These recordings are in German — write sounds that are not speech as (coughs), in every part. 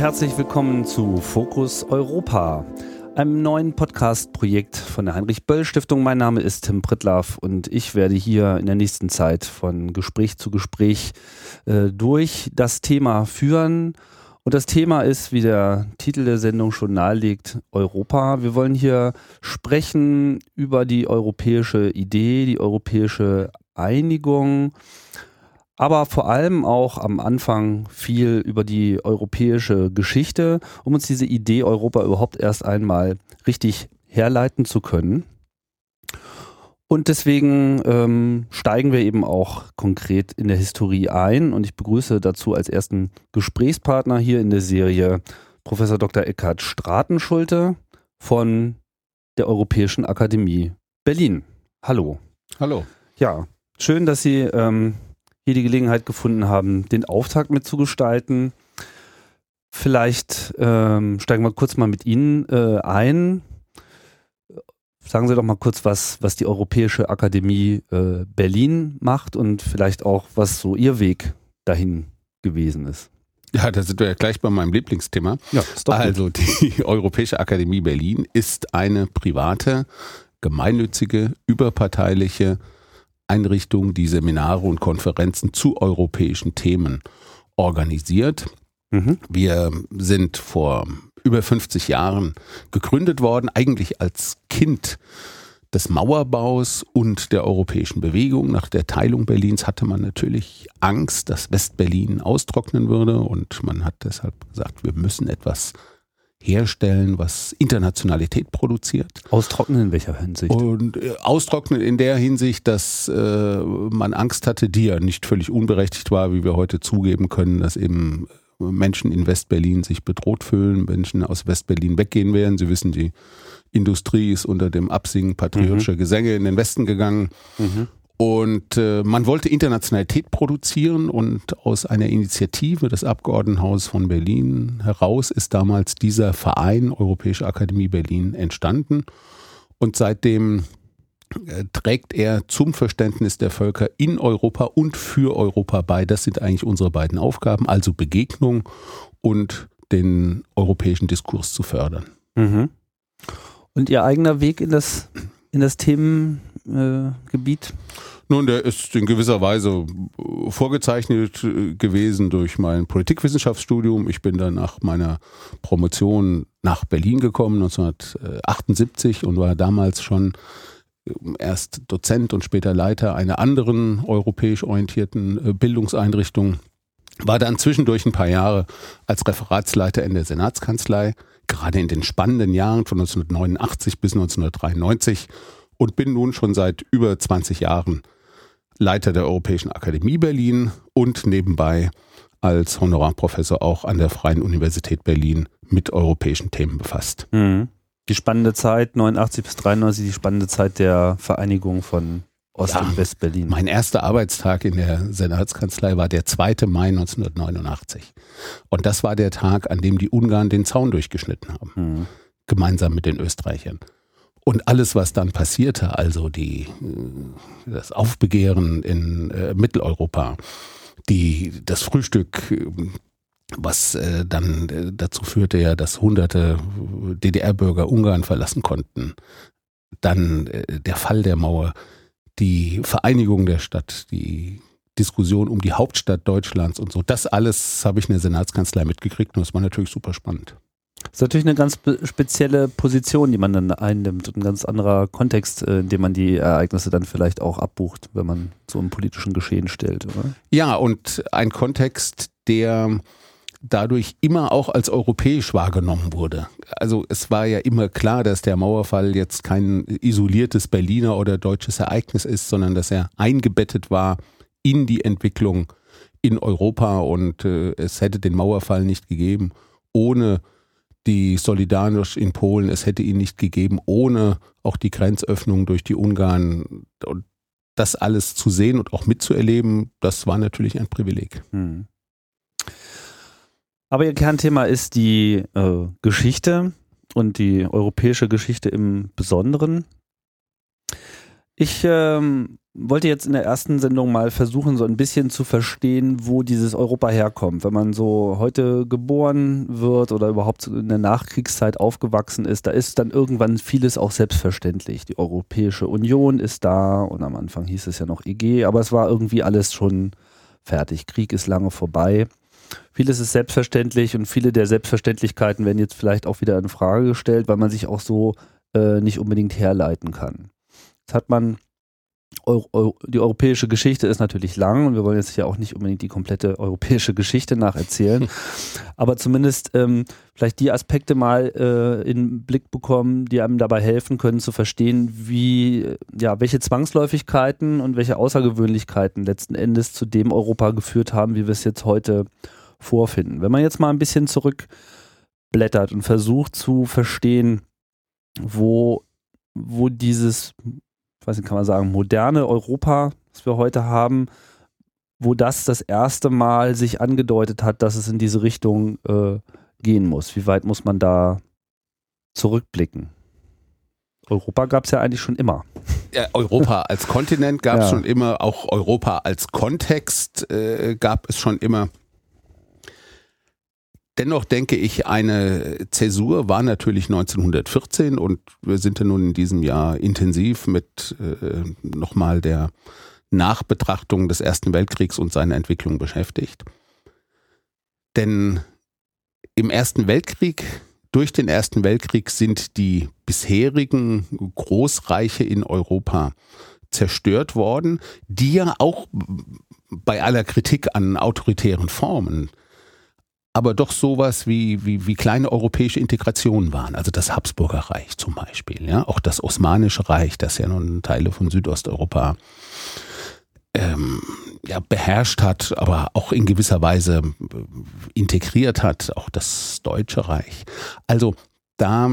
Herzlich willkommen zu Fokus Europa, einem neuen Podcast-Projekt von der Heinrich-Böll-Stiftung. Mein Name ist Tim Prittlaff und ich werde hier in der nächsten Zeit von Gespräch zu Gespräch äh, durch das Thema führen. Und das Thema ist, wie der Titel der Sendung schon nahelegt, Europa. Wir wollen hier sprechen über die europäische Idee, die europäische Einigung aber vor allem auch am Anfang viel über die europäische Geschichte, um uns diese Idee Europa überhaupt erst einmal richtig herleiten zu können. Und deswegen ähm, steigen wir eben auch konkret in der Historie ein. Und ich begrüße dazu als ersten Gesprächspartner hier in der Serie Professor Dr. Eckhard Stratenschulte von der Europäischen Akademie Berlin. Hallo. Hallo. Ja, schön, dass Sie ähm, hier die Gelegenheit gefunden haben, den Auftakt mitzugestalten. Vielleicht ähm, steigen wir kurz mal mit Ihnen äh, ein. Sagen Sie doch mal kurz, was, was die Europäische Akademie äh, Berlin macht und vielleicht auch, was so Ihr Weg dahin gewesen ist. Ja, da sind wir ja gleich bei meinem Lieblingsthema. Ja, also die (laughs) Europäische Akademie Berlin ist eine private, gemeinnützige, überparteiliche Einrichtung, die Seminare und Konferenzen zu europäischen Themen organisiert. Mhm. Wir sind vor über 50 Jahren gegründet worden, eigentlich als Kind des Mauerbaus und der europäischen Bewegung. Nach der Teilung Berlins hatte man natürlich Angst, dass Westberlin austrocknen würde und man hat deshalb gesagt, wir müssen etwas herstellen, was Internationalität produziert. Austrocknen in welcher Hinsicht? Und äh, austrocknen in der Hinsicht, dass äh, man Angst hatte, die ja nicht völlig unberechtigt war, wie wir heute zugeben können, dass eben Menschen in Westberlin sich bedroht fühlen, Menschen aus Westberlin weggehen werden. Sie wissen, die Industrie ist unter dem Absingen patriotischer mhm. Gesänge in den Westen gegangen. Mhm. Und äh, man wollte Internationalität produzieren und aus einer Initiative des Abgeordnetenhauses von Berlin heraus ist damals dieser Verein Europäische Akademie Berlin entstanden. Und seitdem äh, trägt er zum Verständnis der Völker in Europa und für Europa bei. Das sind eigentlich unsere beiden Aufgaben, also Begegnung und den europäischen Diskurs zu fördern. Mhm. Und Ihr eigener Weg in das, in das Themengebiet? Äh, nun, der ist in gewisser Weise äh, vorgezeichnet äh, gewesen durch mein Politikwissenschaftsstudium. Ich bin dann nach meiner Promotion nach Berlin gekommen, 1978, und war damals schon äh, erst Dozent und später Leiter einer anderen europäisch orientierten Bildungseinrichtung. War dann zwischendurch ein paar Jahre als Referatsleiter in der Senatskanzlei, gerade in den spannenden Jahren von 1989 bis 1993 und bin nun schon seit über 20 Jahren Leiter der Europäischen Akademie Berlin und nebenbei als Honorarprofessor auch an der Freien Universität Berlin mit europäischen Themen befasst. Mhm. Die spannende Zeit, 89 bis 93, die spannende Zeit der Vereinigung von Ost- ja, und West-Berlin. Mein erster Arbeitstag in der Senatskanzlei war der 2. Mai 1989. Und das war der Tag, an dem die Ungarn den Zaun durchgeschnitten haben. Mhm. Gemeinsam mit den Österreichern. Und alles, was dann passierte, also die, äh, das Aufbegehren in äh, Mitteleuropa, die, das Frühstück, was äh, dann äh, dazu führte ja, dass hunderte DDR-Bürger Ungarn verlassen konnten. Dann äh, der Fall der Mauer, die Vereinigung der Stadt, die Diskussion um die Hauptstadt Deutschlands und so. Das alles habe ich in der Senatskanzlei mitgekriegt und das war natürlich super spannend. Das ist natürlich eine ganz spezielle Position, die man dann einnimmt und ein ganz anderer Kontext, äh, in dem man die Ereignisse dann vielleicht auch abbucht, wenn man so im politischen Geschehen stellt, oder? Ja, und ein Kontext, der dadurch immer auch als europäisch wahrgenommen wurde. Also es war ja immer klar, dass der Mauerfall jetzt kein isoliertes Berliner oder deutsches Ereignis ist, sondern dass er eingebettet war in die Entwicklung in Europa und äh, es hätte den Mauerfall nicht gegeben ohne die Solidarność in Polen, es hätte ihn nicht gegeben, ohne auch die Grenzöffnung durch die Ungarn. Und das alles zu sehen und auch mitzuerleben, das war natürlich ein Privileg. Hm. Aber Ihr Kernthema ist die äh, Geschichte und die europäische Geschichte im Besonderen. Ich ähm, wollte jetzt in der ersten Sendung mal versuchen, so ein bisschen zu verstehen, wo dieses Europa herkommt. Wenn man so heute geboren wird oder überhaupt in der Nachkriegszeit aufgewachsen ist, da ist dann irgendwann vieles auch selbstverständlich. Die Europäische Union ist da und am Anfang hieß es ja noch EG, aber es war irgendwie alles schon fertig. Krieg ist lange vorbei. Vieles ist selbstverständlich und viele der Selbstverständlichkeiten werden jetzt vielleicht auch wieder in Frage gestellt, weil man sich auch so äh, nicht unbedingt herleiten kann. Jetzt hat man die europäische Geschichte ist natürlich lang und wir wollen jetzt ja auch nicht unbedingt die komplette europäische Geschichte nacherzählen, (laughs) aber zumindest ähm, vielleicht die Aspekte mal äh, in Blick bekommen, die einem dabei helfen können zu verstehen, wie, ja, welche Zwangsläufigkeiten und welche Außergewöhnlichkeiten letzten Endes zu dem Europa geführt haben, wie wir es jetzt heute vorfinden. Wenn man jetzt mal ein bisschen zurückblättert und versucht zu verstehen, wo, wo dieses ich weiß nicht, kann man sagen, moderne Europa, das wir heute haben, wo das das erste Mal sich angedeutet hat, dass es in diese Richtung äh, gehen muss. Wie weit muss man da zurückblicken? Europa gab es ja eigentlich schon immer. Ja, Europa als Kontinent gab es ja. schon immer, auch Europa als Kontext äh, gab es schon immer. Dennoch denke ich, eine Zäsur war natürlich 1914 und wir sind ja nun in diesem Jahr intensiv mit äh, nochmal der Nachbetrachtung des Ersten Weltkriegs und seiner Entwicklung beschäftigt. Denn im Ersten Weltkrieg, durch den Ersten Weltkrieg sind die bisherigen Großreiche in Europa zerstört worden, die ja auch bei aller Kritik an autoritären Formen aber doch sowas wie, wie, wie kleine europäische Integration waren. Also das Habsburger Reich zum Beispiel, ja, auch das Osmanische Reich, das ja nun Teile von Südosteuropa ähm, ja, beherrscht hat, aber auch in gewisser Weise äh, integriert hat, auch das Deutsche Reich. Also da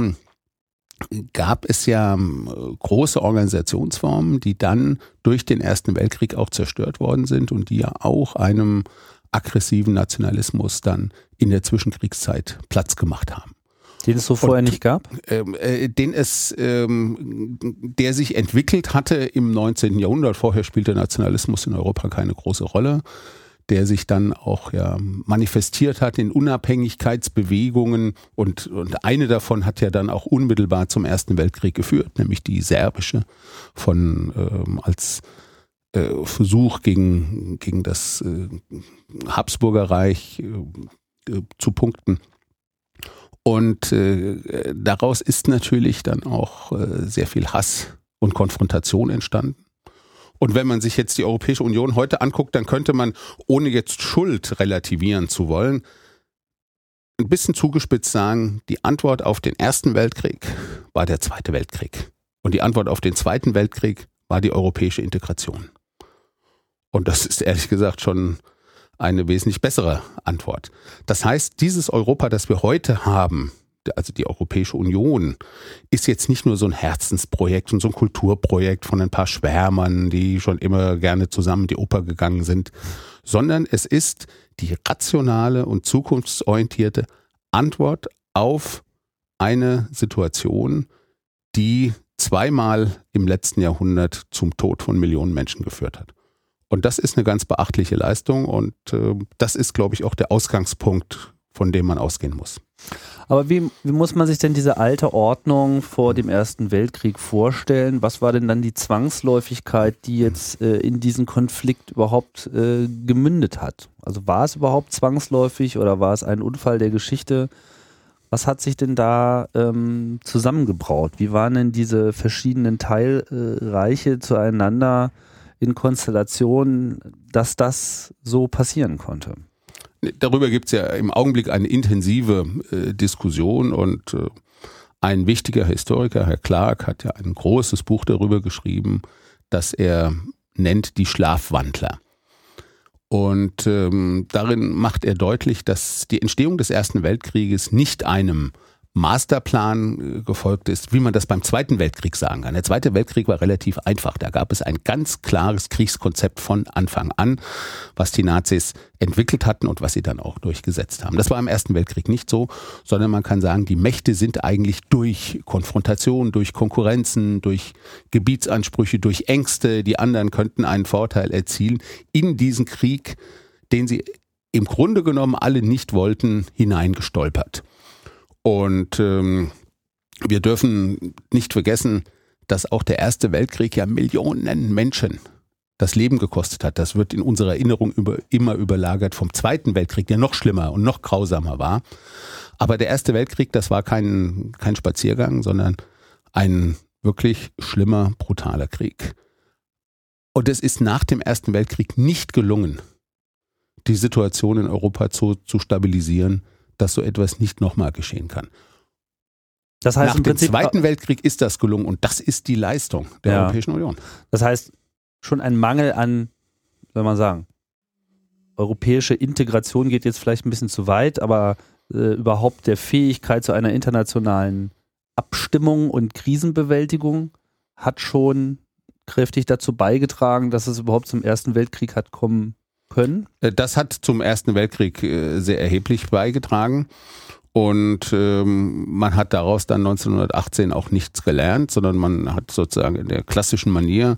gab es ja ähm, große Organisationsformen, die dann durch den Ersten Weltkrieg auch zerstört worden sind und die ja auch einem aggressiven Nationalismus dann in der Zwischenkriegszeit Platz gemacht haben. Den es so vorher Und, nicht gab? Ähm, äh, den es, ähm, der sich entwickelt hatte im 19. Jahrhundert. Vorher spielte Nationalismus in Europa keine große Rolle. Der sich dann auch ja, manifestiert hat in Unabhängigkeitsbewegungen und, und eine davon hat ja dann auch unmittelbar zum Ersten Weltkrieg geführt, nämlich die serbische von ähm, als äh, Versuch gegen, gegen das äh, Habsburger Reich äh, zu punkten. Und äh, daraus ist natürlich dann auch äh, sehr viel Hass und Konfrontation entstanden. Und wenn man sich jetzt die Europäische Union heute anguckt, dann könnte man, ohne jetzt Schuld relativieren zu wollen, ein bisschen zugespitzt sagen, die Antwort auf den Ersten Weltkrieg war der Zweite Weltkrieg. Und die Antwort auf den Zweiten Weltkrieg war die europäische Integration. Und das ist ehrlich gesagt schon eine wesentlich bessere Antwort. Das heißt, dieses Europa, das wir heute haben, also die Europäische Union, ist jetzt nicht nur so ein Herzensprojekt und so ein Kulturprojekt von ein paar Schwärmern, die schon immer gerne zusammen in die Oper gegangen sind, sondern es ist die rationale und zukunftsorientierte Antwort auf eine Situation, die zweimal im letzten Jahrhundert zum Tod von Millionen Menschen geführt hat. Und das ist eine ganz beachtliche Leistung und äh, das ist, glaube ich, auch der Ausgangspunkt, von dem man ausgehen muss. Aber wie, wie, muss man sich denn diese alte Ordnung vor dem Ersten Weltkrieg vorstellen? Was war denn dann die Zwangsläufigkeit, die jetzt äh, in diesen Konflikt überhaupt äh, gemündet hat? Also war es überhaupt zwangsläufig oder war es ein Unfall der Geschichte? Was hat sich denn da ähm, zusammengebraut? Wie waren denn diese verschiedenen Teilreiche zueinander in Konstellationen, dass das so passieren konnte. Darüber gibt es ja im Augenblick eine intensive äh, Diskussion und äh, ein wichtiger Historiker, Herr Clark, hat ja ein großes Buch darüber geschrieben, das er nennt die Schlafwandler. Und ähm, darin macht er deutlich, dass die Entstehung des Ersten Weltkrieges nicht einem Masterplan äh, gefolgt ist, wie man das beim Zweiten Weltkrieg sagen kann. Der Zweite Weltkrieg war relativ einfach. Da gab es ein ganz klares Kriegskonzept von Anfang an, was die Nazis entwickelt hatten und was sie dann auch durchgesetzt haben. Das war im Ersten Weltkrieg nicht so, sondern man kann sagen, die Mächte sind eigentlich durch Konfrontation, durch Konkurrenzen, durch Gebietsansprüche, durch Ängste, die anderen könnten einen Vorteil erzielen, in diesen Krieg, den sie im Grunde genommen alle nicht wollten, hineingestolpert. Und ähm, wir dürfen nicht vergessen, dass auch der Erste Weltkrieg ja Millionen Menschen das Leben gekostet hat. Das wird in unserer Erinnerung über, immer überlagert vom Zweiten Weltkrieg, der noch schlimmer und noch grausamer war. Aber der Erste Weltkrieg, das war kein, kein Spaziergang, sondern ein wirklich schlimmer, brutaler Krieg. Und es ist nach dem Ersten Weltkrieg nicht gelungen, die Situation in Europa zu, zu stabilisieren, dass so etwas nicht nochmal geschehen kann. Das heißt, Nach dem Prinzip, Zweiten Weltkrieg ist das gelungen und das ist die Leistung der ja. Europäischen Union. Das heißt, schon ein Mangel an, soll man sagen, europäische Integration geht jetzt vielleicht ein bisschen zu weit, aber äh, überhaupt der Fähigkeit zu einer internationalen Abstimmung und Krisenbewältigung hat schon kräftig dazu beigetragen, dass es überhaupt zum Ersten Weltkrieg hat kommen können? Äh, das hat zum Ersten Weltkrieg äh, sehr erheblich beigetragen. Und ähm, man hat daraus dann 1918 auch nichts gelernt, sondern man hat sozusagen in der klassischen Manier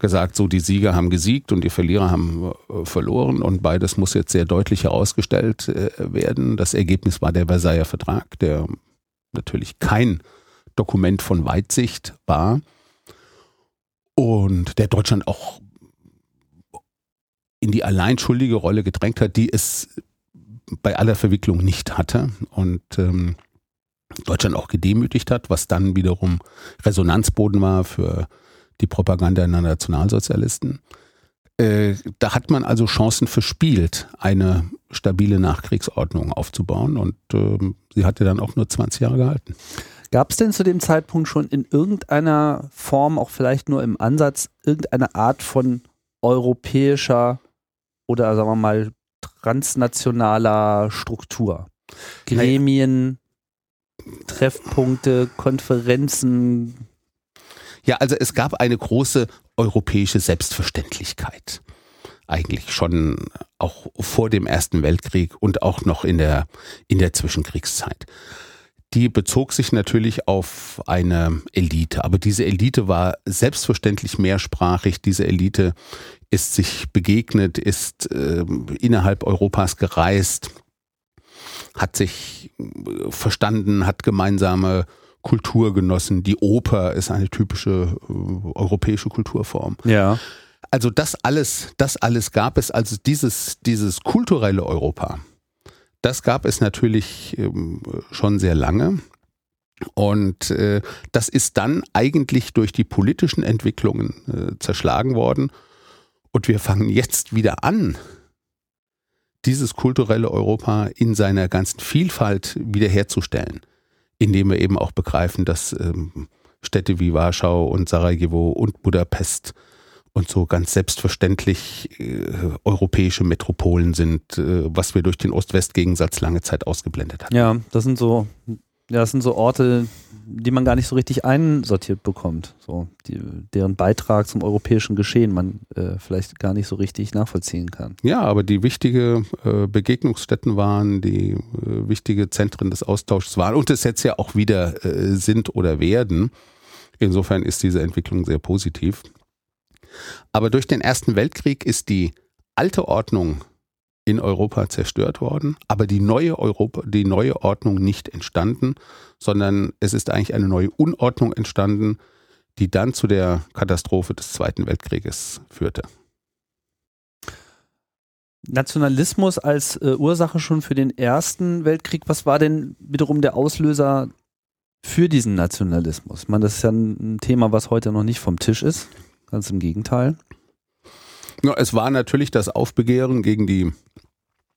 gesagt, so die Sieger haben gesiegt und die Verlierer haben äh, verloren und beides muss jetzt sehr deutlich herausgestellt äh, werden. Das Ergebnis war der Versailler Vertrag, der natürlich kein Dokument von Weitsicht war und der Deutschland auch in die alleinschuldige Rolle gedrängt hat, die es bei aller Verwicklung nicht hatte und ähm, Deutschland auch gedemütigt hat, was dann wiederum Resonanzboden war für die Propaganda der Nationalsozialisten. Äh, da hat man also Chancen verspielt, eine stabile Nachkriegsordnung aufzubauen und äh, sie hatte dann auch nur 20 Jahre gehalten. Gab es denn zu dem Zeitpunkt schon in irgendeiner Form, auch vielleicht nur im Ansatz, irgendeine Art von europäischer oder sagen wir mal transnationaler Struktur. Gremien, Treffpunkte, Konferenzen. Ja, also es gab eine große europäische Selbstverständlichkeit. Eigentlich schon auch vor dem Ersten Weltkrieg und auch noch in der, in der Zwischenkriegszeit. Die bezog sich natürlich auf eine Elite, aber diese Elite war selbstverständlich mehrsprachig. Diese Elite ist sich begegnet, ist äh, innerhalb Europas gereist, hat sich äh, verstanden, hat gemeinsame Kultur genossen. Die Oper ist eine typische äh, europäische Kulturform. Ja. Also das alles, das alles gab es, also dieses, dieses kulturelle Europa, das gab es natürlich ähm, schon sehr lange. Und äh, das ist dann eigentlich durch die politischen Entwicklungen äh, zerschlagen worden. Und wir fangen jetzt wieder an, dieses kulturelle Europa in seiner ganzen Vielfalt wiederherzustellen, indem wir eben auch begreifen, dass ähm, Städte wie Warschau und Sarajevo und Budapest und so ganz selbstverständlich äh, europäische Metropolen sind, äh, was wir durch den Ost-West-Gegensatz lange Zeit ausgeblendet haben. Ja, das sind so ja, das sind so Orte, die man gar nicht so richtig einsortiert bekommt. So, die, deren Beitrag zum europäischen Geschehen man äh, vielleicht gar nicht so richtig nachvollziehen kann. Ja, aber die wichtige äh, Begegnungsstätten waren, die äh, wichtige Zentren des Austauschs waren und es jetzt ja auch wieder äh, sind oder werden. Insofern ist diese Entwicklung sehr positiv. Aber durch den Ersten Weltkrieg ist die alte Ordnung in Europa zerstört worden, aber die neue Europa, die neue Ordnung nicht entstanden, sondern es ist eigentlich eine neue Unordnung entstanden, die dann zu der Katastrophe des Zweiten Weltkrieges führte. Nationalismus als äh, Ursache schon für den Ersten Weltkrieg. Was war denn wiederum der Auslöser für diesen Nationalismus? Ich meine, das ist ja ein Thema, was heute noch nicht vom Tisch ist. Ganz im Gegenteil. Ja, es war natürlich das Aufbegehren gegen die,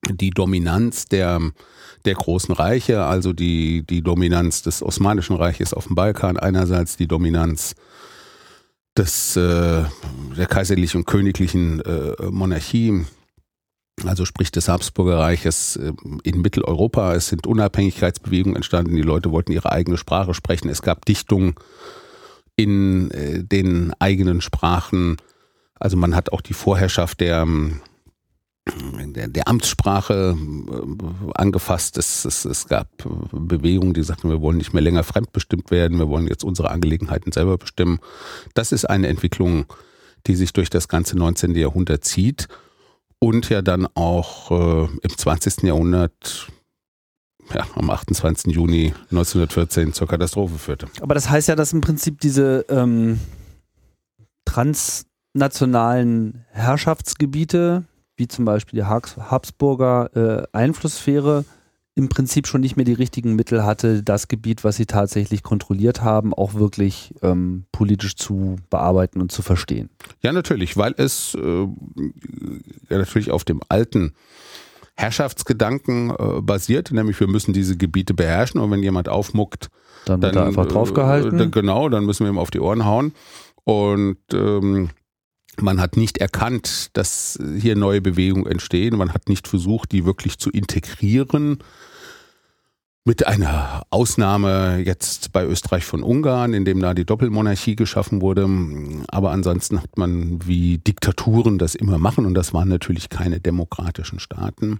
die Dominanz der, der großen Reiche, also die, die Dominanz des Osmanischen Reiches auf dem Balkan, einerseits die Dominanz des, äh, der kaiserlichen und königlichen äh, Monarchie also sprich des Habsburger Reiches äh, in Mitteleuropa. Es sind Unabhängigkeitsbewegungen entstanden, die Leute wollten ihre eigene Sprache sprechen. Es gab Dichtungen in äh, den eigenen Sprachen. Also man hat auch die Vorherrschaft der, ähm, der, der Amtssprache äh, angefasst. Es, es, es gab Bewegungen, die sagten, wir wollen nicht mehr länger fremdbestimmt werden, wir wollen jetzt unsere Angelegenheiten selber bestimmen. Das ist eine Entwicklung, die sich durch das ganze 19. Jahrhundert zieht und ja dann auch äh, im 20. Jahrhundert ja, am 28. Juni 1914 zur Katastrophe führte. Aber das heißt ja, dass im Prinzip diese ähm, transnationalen Herrschaftsgebiete, wie zum Beispiel die Habsburger äh, Einflusssphäre, im Prinzip schon nicht mehr die richtigen Mittel hatte, das Gebiet, was sie tatsächlich kontrolliert haben, auch wirklich ähm, politisch zu bearbeiten und zu verstehen. Ja, natürlich, weil es äh, ja, natürlich auf dem alten Herrschaftsgedanken äh, basiert, nämlich wir müssen diese Gebiete beherrschen und wenn jemand aufmuckt, dann wird dann, er einfach draufgehalten. Äh, genau, dann müssen wir ihm auf die Ohren hauen. Und ähm, man hat nicht erkannt, dass hier neue Bewegungen entstehen. Man hat nicht versucht, die wirklich zu integrieren. Mit einer Ausnahme jetzt bei Österreich von Ungarn, in dem da die Doppelmonarchie geschaffen wurde. Aber ansonsten hat man, wie Diktaturen das immer machen, und das waren natürlich keine demokratischen Staaten,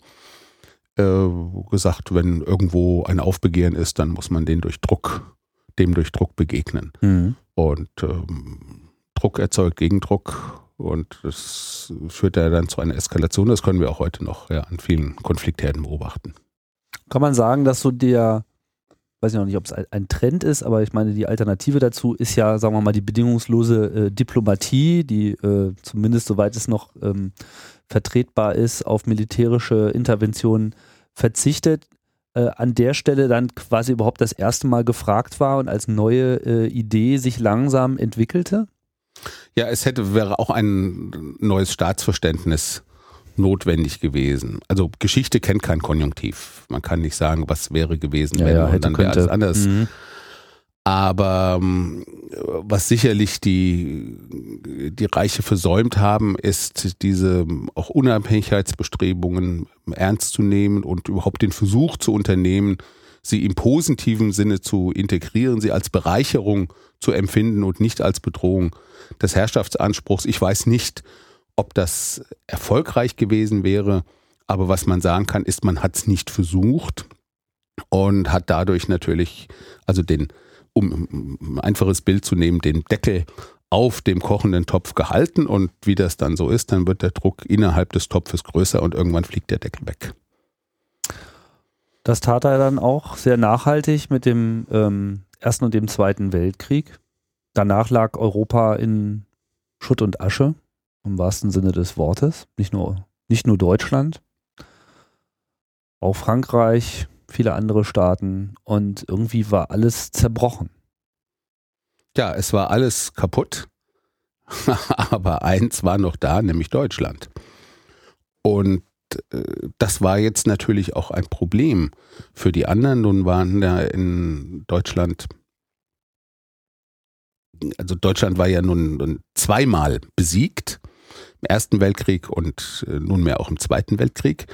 äh, gesagt, wenn irgendwo ein Aufbegehren ist, dann muss man den durch Druck, dem durch Druck begegnen. Mhm. Und ähm, Druck erzeugt Gegendruck und das führt ja dann zu einer Eskalation. Das können wir auch heute noch ja, an vielen Konfliktherden beobachten. Kann man sagen, dass so der, weiß ich noch nicht, ob es ein Trend ist, aber ich meine, die Alternative dazu ist ja, sagen wir mal, die bedingungslose äh, Diplomatie, die äh, zumindest soweit es noch ähm, vertretbar ist, auf militärische Interventionen verzichtet. Äh, an der Stelle dann quasi überhaupt das erste Mal gefragt war und als neue äh, Idee sich langsam entwickelte? Ja, es hätte, wäre auch ein neues Staatsverständnis notwendig gewesen. Also Geschichte kennt kein Konjunktiv. Man kann nicht sagen, was wäre gewesen, ja, wenn ja, und dann wäre alles anders. Mhm. Aber ähm, was sicherlich die, die Reiche versäumt haben, ist diese auch Unabhängigkeitsbestrebungen ernst zu nehmen und überhaupt den Versuch zu unternehmen, sie im positiven Sinne zu integrieren, sie als Bereicherung zu empfinden und nicht als Bedrohung des Herrschaftsanspruchs. Ich weiß nicht, ob das erfolgreich gewesen wäre, aber was man sagen kann, ist, man hat es nicht versucht und hat dadurch natürlich, also den, um ein einfaches Bild zu nehmen, den Deckel auf dem kochenden Topf gehalten und wie das dann so ist, dann wird der Druck innerhalb des Topfes größer und irgendwann fliegt der Deckel weg. Das tat er dann auch sehr nachhaltig mit dem ähm, Ersten und dem Zweiten Weltkrieg. Danach lag Europa in Schutt und Asche, im wahrsten Sinne des Wortes. Nicht nur, nicht nur Deutschland, auch Frankreich, viele andere Staaten und irgendwie war alles zerbrochen. Ja, es war alles kaputt, (laughs) aber eins war noch da, nämlich Deutschland. Und äh, das war jetzt natürlich auch ein Problem für die anderen. Nun waren da in Deutschland also Deutschland war ja nun, zweimal besiegt Ersten Weltkrieg und äh, nunmehr auch im Zweiten Weltkrieg.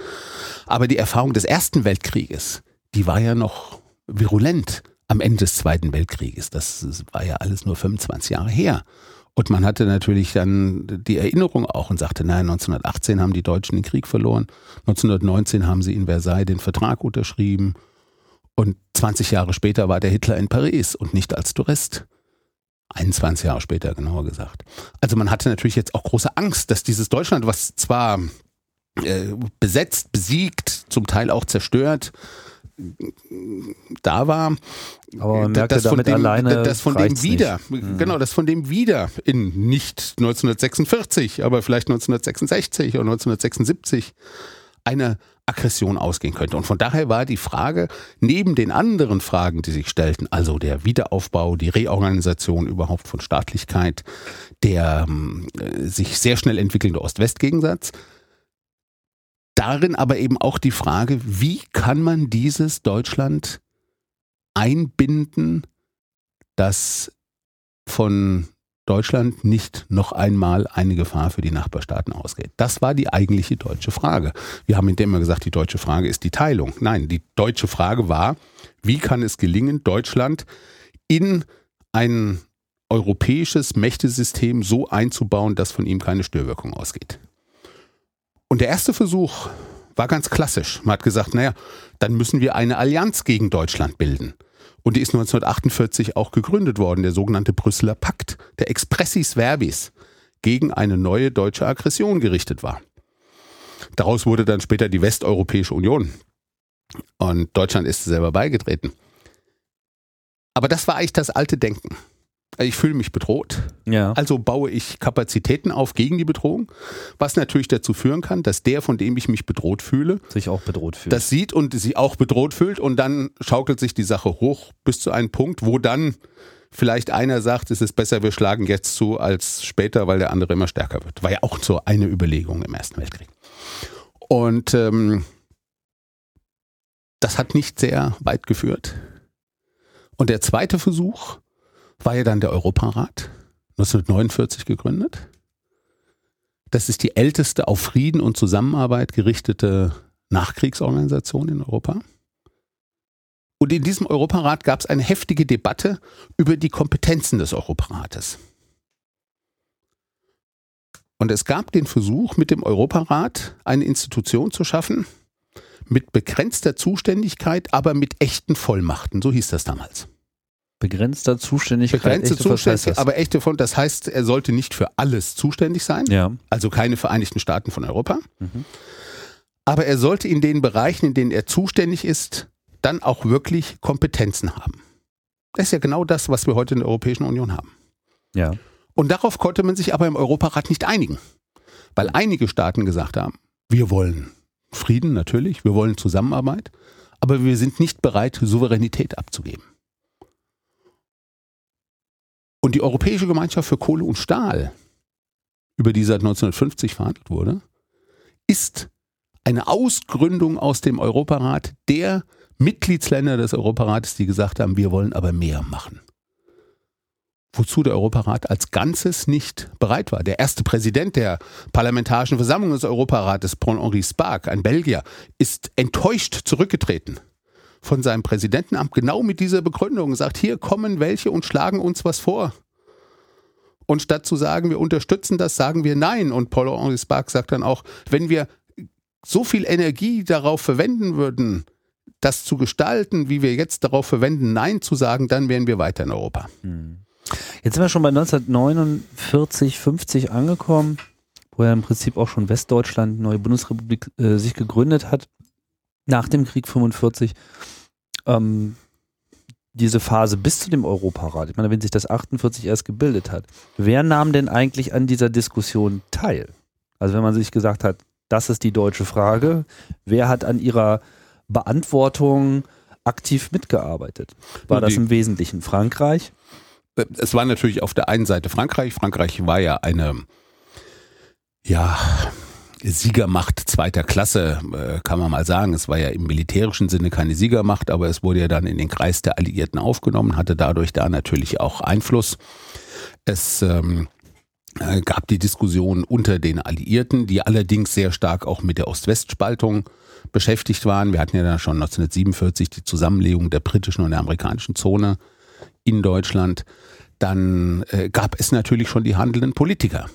Aber die Erfahrung des Ersten Weltkrieges, die war ja noch virulent am Ende des Zweiten Weltkrieges. Das, war ja alles nur 25 Jahre her. Und man hatte natürlich dann die Erinnerung auch und sagte, nein, 1918 haben die Deutschen den Krieg verloren, 1919 haben sie in Versailles den Vertrag unterschrieben und 20 Jahre später war der Hitler in Paris und nicht als Tourist. 21 Jahre später, genauer gesagt. Also man hatte natürlich jetzt auch große Angst, dass dieses Deutschland, was zwar äh, besetzt, besiegt, zum Teil auch zerstört, da war, aber man merkte das von dem, alleine das von dem wieder, mhm. genau, das von dem wieder in nicht 1946, aber vielleicht 1966 oder 1976 eine Aggression ausgehen könnte. Und von daher war die Frage, neben den anderen Fragen, die sich stellten, also der Wiederaufbau, die Reorganisation überhaupt von Staatlichkeit, der äh, sich sehr schnell entwickelnde Ost-West-Gegensatz, darin aber eben auch die Frage, wie kann man dieses Deutschland einbinden, das von Deutschland nicht noch einmal eine Gefahr für die Nachbarstaaten ausgeht? Das war die eigentliche deutsche Frage. Wir haben in dem immer gesagt, die deutsche Frage ist die Teilung. Nein, die deutsche Frage war, wie kann es gelingen, Deutschland in ein europäisches Mächtesystem so einzubauen, dass von ihm keine Störwirkung ausgeht? Und der erste Versuch war ganz klassisch. Man hat gesagt, naja, dann müssen wir eine Allianz gegen Deutschland bilden. Und die ist 1948 auch gegründet worden, der sogenannte Brüsseler Pakt, der expressis verbis gegen eine neue deutsche Aggression gerichtet war. Daraus wurde dann später die Westeuropäische Union. Und Deutschland ist selber beigetreten. Aber das war eigentlich das alte Denken. Ich fühle mich bedroht. Ja. Also baue ich Kapazitäten auf gegen die Bedrohung, was natürlich dazu führen kann, dass der, von dem ich mich bedroht fühle, sich auch bedroht fühlt. das sieht und sich auch bedroht fühlt und dann schaukelt sich die Sache hoch bis zu einem Punkt, wo dann vielleicht einer sagt, es ist besser, wir schlagen jetzt zu als später, weil der andere immer stärker wird. War ja auch so eine Überlegung im Ersten Weltkrieg. Und ähm, das hat nicht sehr weit geführt. Und der zweite Versuch war ja dann der Europarat, 1949 gegründet. Das ist die älteste auf Frieden und Zusammenarbeit gerichtete Nachkriegsorganisation in Europa. Und in diesem Europarat gab es eine heftige Debatte über die Kompetenzen des Europarates. Und es gab den Versuch, mit dem Europarat eine Institution zu schaffen, mit begrenzter Zuständigkeit, aber mit echten Vollmachten. So hieß das damals. Begrenzter Zuständigkeit. Begrenzte Zuständigkeit, aber echte von, das heißt, er sollte nicht für alles zuständig sein, Ja. also keine Vereinigten Staaten von Europa. Mhm. Aber er sollte in den Bereichen, in denen er zuständig ist, dann auch wirklich Kompetenzen haben. Das ist ja genau das, was wir heute in der Europäischen Union haben. Ja. Und darauf konnte man sich aber im Europarat nicht einigen. Weil einige Staaten gesagt haben, wir wollen Frieden natürlich, wir wollen Zusammenarbeit, aber wir sind nicht bereit, Souveränität abzugeben. Und die Europäische Gemeinschaft für Kohle und Stahl, über die seit 1950 verhandelt wurde, ist eine Ausgründung aus dem Europarat der Mitgliedsländer des Europarates, die gesagt haben, wir wollen aber mehr machen wozu der Europarat als Ganzes nicht bereit war. Der erste Präsident der Parlamentarischen Versammlung des Europarates, Paul-Henri Spark, ein Belgier, ist enttäuscht zurückgetreten von seinem Präsidentenamt, genau mit dieser Begründung, sagt, hier kommen welche und schlagen uns was vor. Und statt zu sagen, wir unterstützen das, sagen wir nein. Und Paul-Henri Spark sagt dann auch, wenn wir so viel Energie darauf verwenden würden, das zu gestalten, wie wir jetzt darauf verwenden, Nein zu sagen, dann wären wir weiter in Europa. Jetzt sind wir schon bei 1949, 50 angekommen, wo ja im Prinzip auch schon Westdeutschland, neue Bundesrepublik, äh, sich gegründet hat. Nach dem Krieg 45. Ähm, diese Phase bis zu dem Europarat, ich meine, wenn sich das 48 erst gebildet hat, wer nahm denn eigentlich an dieser Diskussion teil? Also wenn man sich gesagt hat, das ist die deutsche Frage, wer hat an ihrer Beantwortung aktiv mitgearbeitet? War das im Wesentlichen Frankreich? es war natürlich auf der einen Seite Frankreich. Frankreich war ja eine, ja, Siegermacht zweiter Klasse, äh, kann man mal sagen. Es war ja im militärischen Sinne keine Siegermacht, aber es wurde ja dann in den Kreis der Alliierten aufgenommen, hatte dadurch da natürlich auch Einfluss. Es ähm, äh, gab die Diskussion unter den Alliierten, die allerdings sehr stark auch mit der Ost-West-Spaltung beschäftigt waren. Wir hatten ja dann schon 1947 die Zusammenlegung der britischen und der amerikanischen Zone in Deutschland. Dann äh, gab es natürlich schon die handelnden Politiker.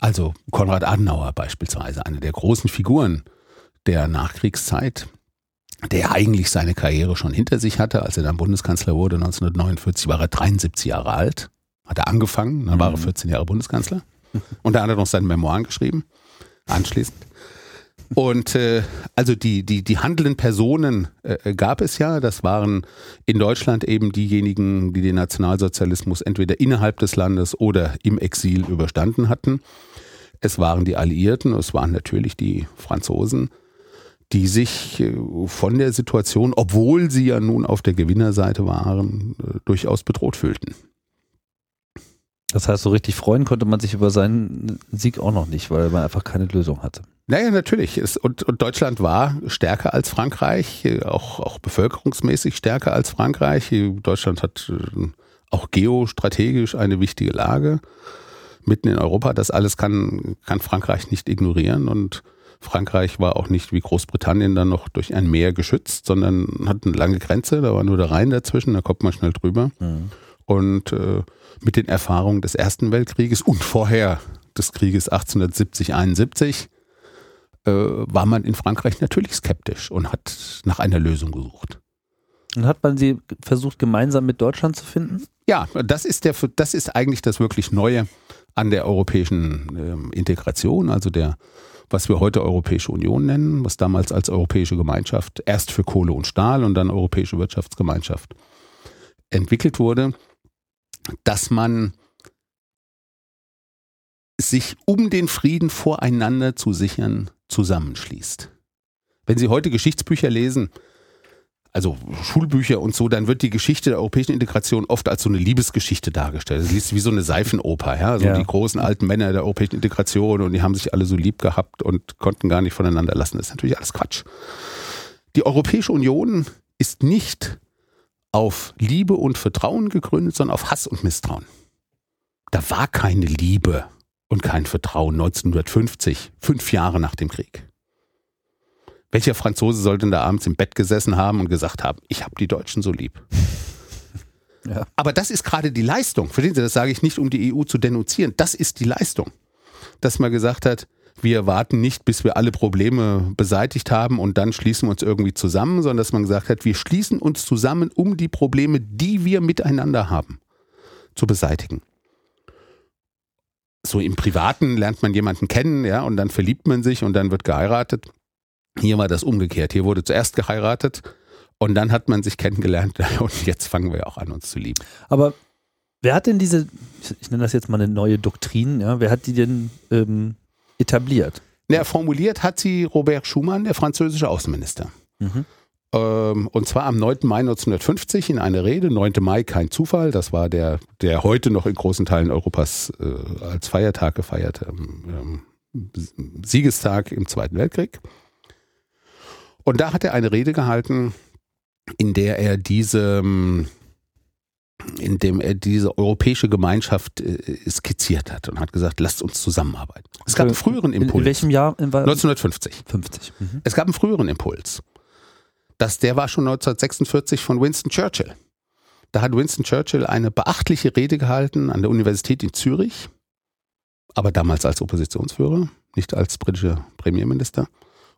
Also Konrad Adenauer beispielsweise, eine der großen Figuren der Nachkriegszeit, der eigentlich seine Karriere schon hinter sich hatte. Als er dann Bundeskanzler wurde 1949, war er 73 Jahre alt. Hat er angefangen, dann war er Mhm. 14 Jahre Bundeskanzler. Und da hat er noch seine Memoiren geschrieben, anschließend. Und äh, also die, die, die handelnden Personen äh, gab es ja. Das waren in Deutschland eben diejenigen, die den Nationalsozialismus entweder innerhalb des Landes oder im Exil überstanden hatten. Es waren die Alliierten, es waren natürlich die Franzosen, die sich äh, von der Situation, obwohl sie ja nun auf der Gewinnerseite waren, äh, durchaus bedroht fühlten. Das heißt, so richtig freuen konnte man sich über seinen Sieg auch noch nicht, weil man einfach keine Lösung hatte. Naja, natürlich. Es, und, und Deutschland war stärker als Frankreich, auch, auch bevölkerungsmäßig stärker als Frankreich. Deutschland hat äh, auch geostrategisch eine wichtige Lage mitten in Europa. Das alles kann, kann Frankreich nicht ignorieren und Frankreich war auch nicht wie Großbritannien dann noch durch ein Meer geschützt, sondern hat eine lange Grenze, da war nur der Rhein dazwischen, da kommt man schnell drüber. Mhm. Und äh, mit den Erfahrungen des Ersten Weltkrieges und vorher des Krieges 1870, 71 äh, war man in Frankreich natürlich skeptisch und hat nach einer Lösung gesucht. Und hat man sie versucht, gemeinsam mit Deutschland zu finden? Ja, das ist, der, das ist eigentlich das wirklich Neue an der europäischen äh, Integration, also der, was wir heute Europäische Union nennen, was damals als Europäische Gemeinschaft erst für Kohle und Stahl und dann Europäische Wirtschaftsgemeinschaft entwickelt wurde, dass man sich, um den Frieden voreinander zu sichern, zusammenschließt. Wenn Sie heute Geschichtsbücher lesen, also Schulbücher und so, dann wird die Geschichte der europäischen Integration oft als so eine Liebesgeschichte dargestellt. Das ist wie so eine Seifenoper, ja. So ja. die großen alten Männer der europäischen Integration und die haben sich alle so lieb gehabt und konnten gar nicht voneinander lassen. Das ist natürlich alles Quatsch. Die Europäische Union ist nicht auf Liebe und Vertrauen gegründet, sondern auf Hass und Misstrauen. Da war keine Liebe und kein Vertrauen 1950, fünf Jahre nach dem Krieg. Welcher Franzose sollte denn da abends im Bett gesessen haben und gesagt haben, ich habe die Deutschen so lieb? (laughs) Ja. Aber das ist gerade die Leistung. Verstehen Sie, das sage ich nicht, um die EU zu denunzieren. Das ist die Leistung. Dass man gesagt hat, wir warten nicht, bis wir alle Probleme beseitigt haben und dann schließen wir uns irgendwie zusammen, sondern dass man gesagt hat, wir schließen uns zusammen, um die Probleme, die wir miteinander haben, zu beseitigen. So im Privaten lernt man jemanden kennen, ja, und dann verliebt man sich und dann wird geheiratet. Hier war das umgekehrt. Hier wurde zuerst geheiratet und dann hat man sich kennengelernt (laughs) und jetzt fangen wir auch an, uns zu lieben. Aber wer hat denn diese, ich nenne das jetzt mal eine neue Doktrin, ja, wer hat die denn ähm, etabliert? Ja, formuliert hat sie Robert Schumann, der französische Außenminister. Mhm. Ähm, und zwar am 9. Mai 1950 in einer Rede. 9. Mai kein Zufall, das war der, der heute noch in großen Teilen Europas äh, als Feiertag gefeierte ähm, Siegestag im Zweiten Weltkrieg. Und da hat er eine Rede gehalten, in der er diese, ähm, in dem er diese europäische Gemeinschaft äh, skizziert hat und hat gesagt, lasst uns zusammenarbeiten. Es gab einen früheren Impuls. In, welchem Jahr? 1950. 50. Mhm. Es gab einen früheren Impuls. Das, der war schon 1946 von Winston Churchill. Da hat Winston Churchill eine beachtliche Rede gehalten an der Universität in Zürich, aber damals als Oppositionsführer, nicht als britischer Premierminister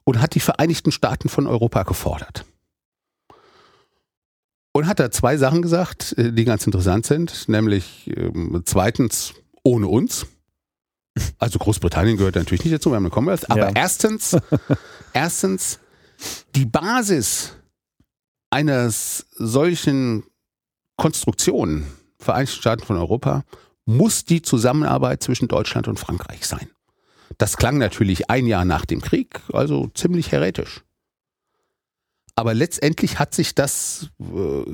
und hat die Vereinigten Staaten von Europa gefordert. Und hat da zwei Sachen gesagt, äh, die ganz interessant sind, nämlich ähm, zweitens ohne uns. Also Großbritannien gehört natürlich nicht dazu, wir haben eine Commonwealth, aber ja. erstens, (laughs) erstens die Basis eines solchen Konstruktion Vereinigten Staaten von Europa muss die Zusammenarbeit zwischen Deutschland und Frankreich sein. Das klang natürlich ein Jahr nach dem Krieg, also ziemlich heretisch. Aber letztendlich hat sich das äh,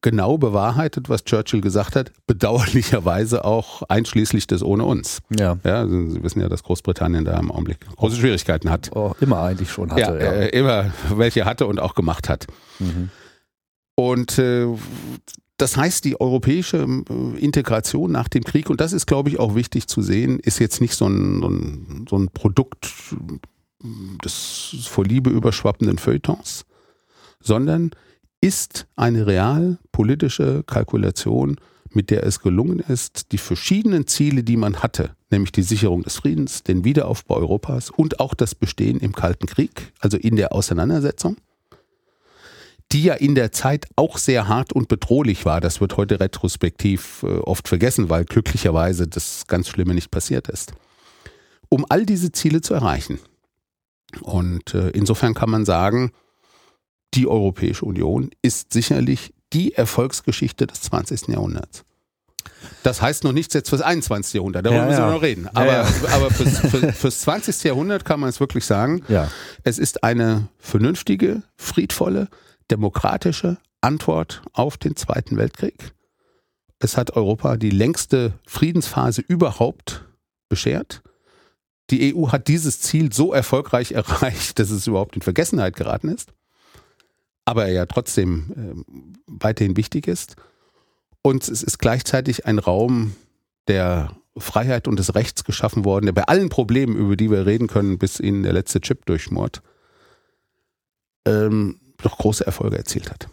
genau bewahrheitet, was Churchill gesagt hat, bedauerlicherweise auch einschließlich des ohne uns. Ja. ja Sie wissen ja, dass Großbritannien da im Augenblick große Schwierigkeiten hat. Oh, immer eigentlich schon hatte. Ja, ja. Äh, immer welche hatte und auch gemacht hat. Mhm. Und äh, das heißt, die europäische äh, Integration nach dem Krieg, und das ist, glaube ich, auch wichtig zu sehen, ist jetzt nicht so ein, so ein, so ein Produkt des vor Liebe überschwappenden Feuilletons, sondern ist eine real politische Kalkulation, mit der es gelungen ist, die verschiedenen Ziele, die man hatte, nämlich die Sicherung des Friedens, den Wiederaufbau Europas und auch das Bestehen im Kalten Krieg, also in der Auseinandersetzung, die ja in der Zeit auch sehr hart und bedrohlich war. Das wird heute retrospektiv äh, oft vergessen, weil glücklicherweise das ganz Schlimme nicht passiert ist. Um all diese Ziele zu erreichen. Und äh, insofern kann man sagen, die Europäische Union ist sicherlich die Erfolgsgeschichte des 20. Jahrhunderts. Das heißt noch nichts jetzt fürs 21. Jahrhundert, darüber ja, müssen wir noch reden. Aber, ja, ja. aber fürs, für, fürs 20. Jahrhundert kann man es wirklich sagen, es ist eine vernünftige, friedvolle, demokratische Antwort auf den Zweiten Weltkrieg. Es hat Europa die längste Friedensphase überhaupt beschert. Die EU hat dieses Ziel so erfolgreich erreicht, dass es überhaupt in Vergessenheit geraten ist, aber ja trotzdem äh, weiterhin wichtig ist. und es ist gleichzeitig ein Raum der Freiheit und des Rechts geschaffen worden, der bei allen Problemen, über die wir reden können, bis ihnen der letzte Chip durchschmort, ähm, doch große Erfolge erzielt hat.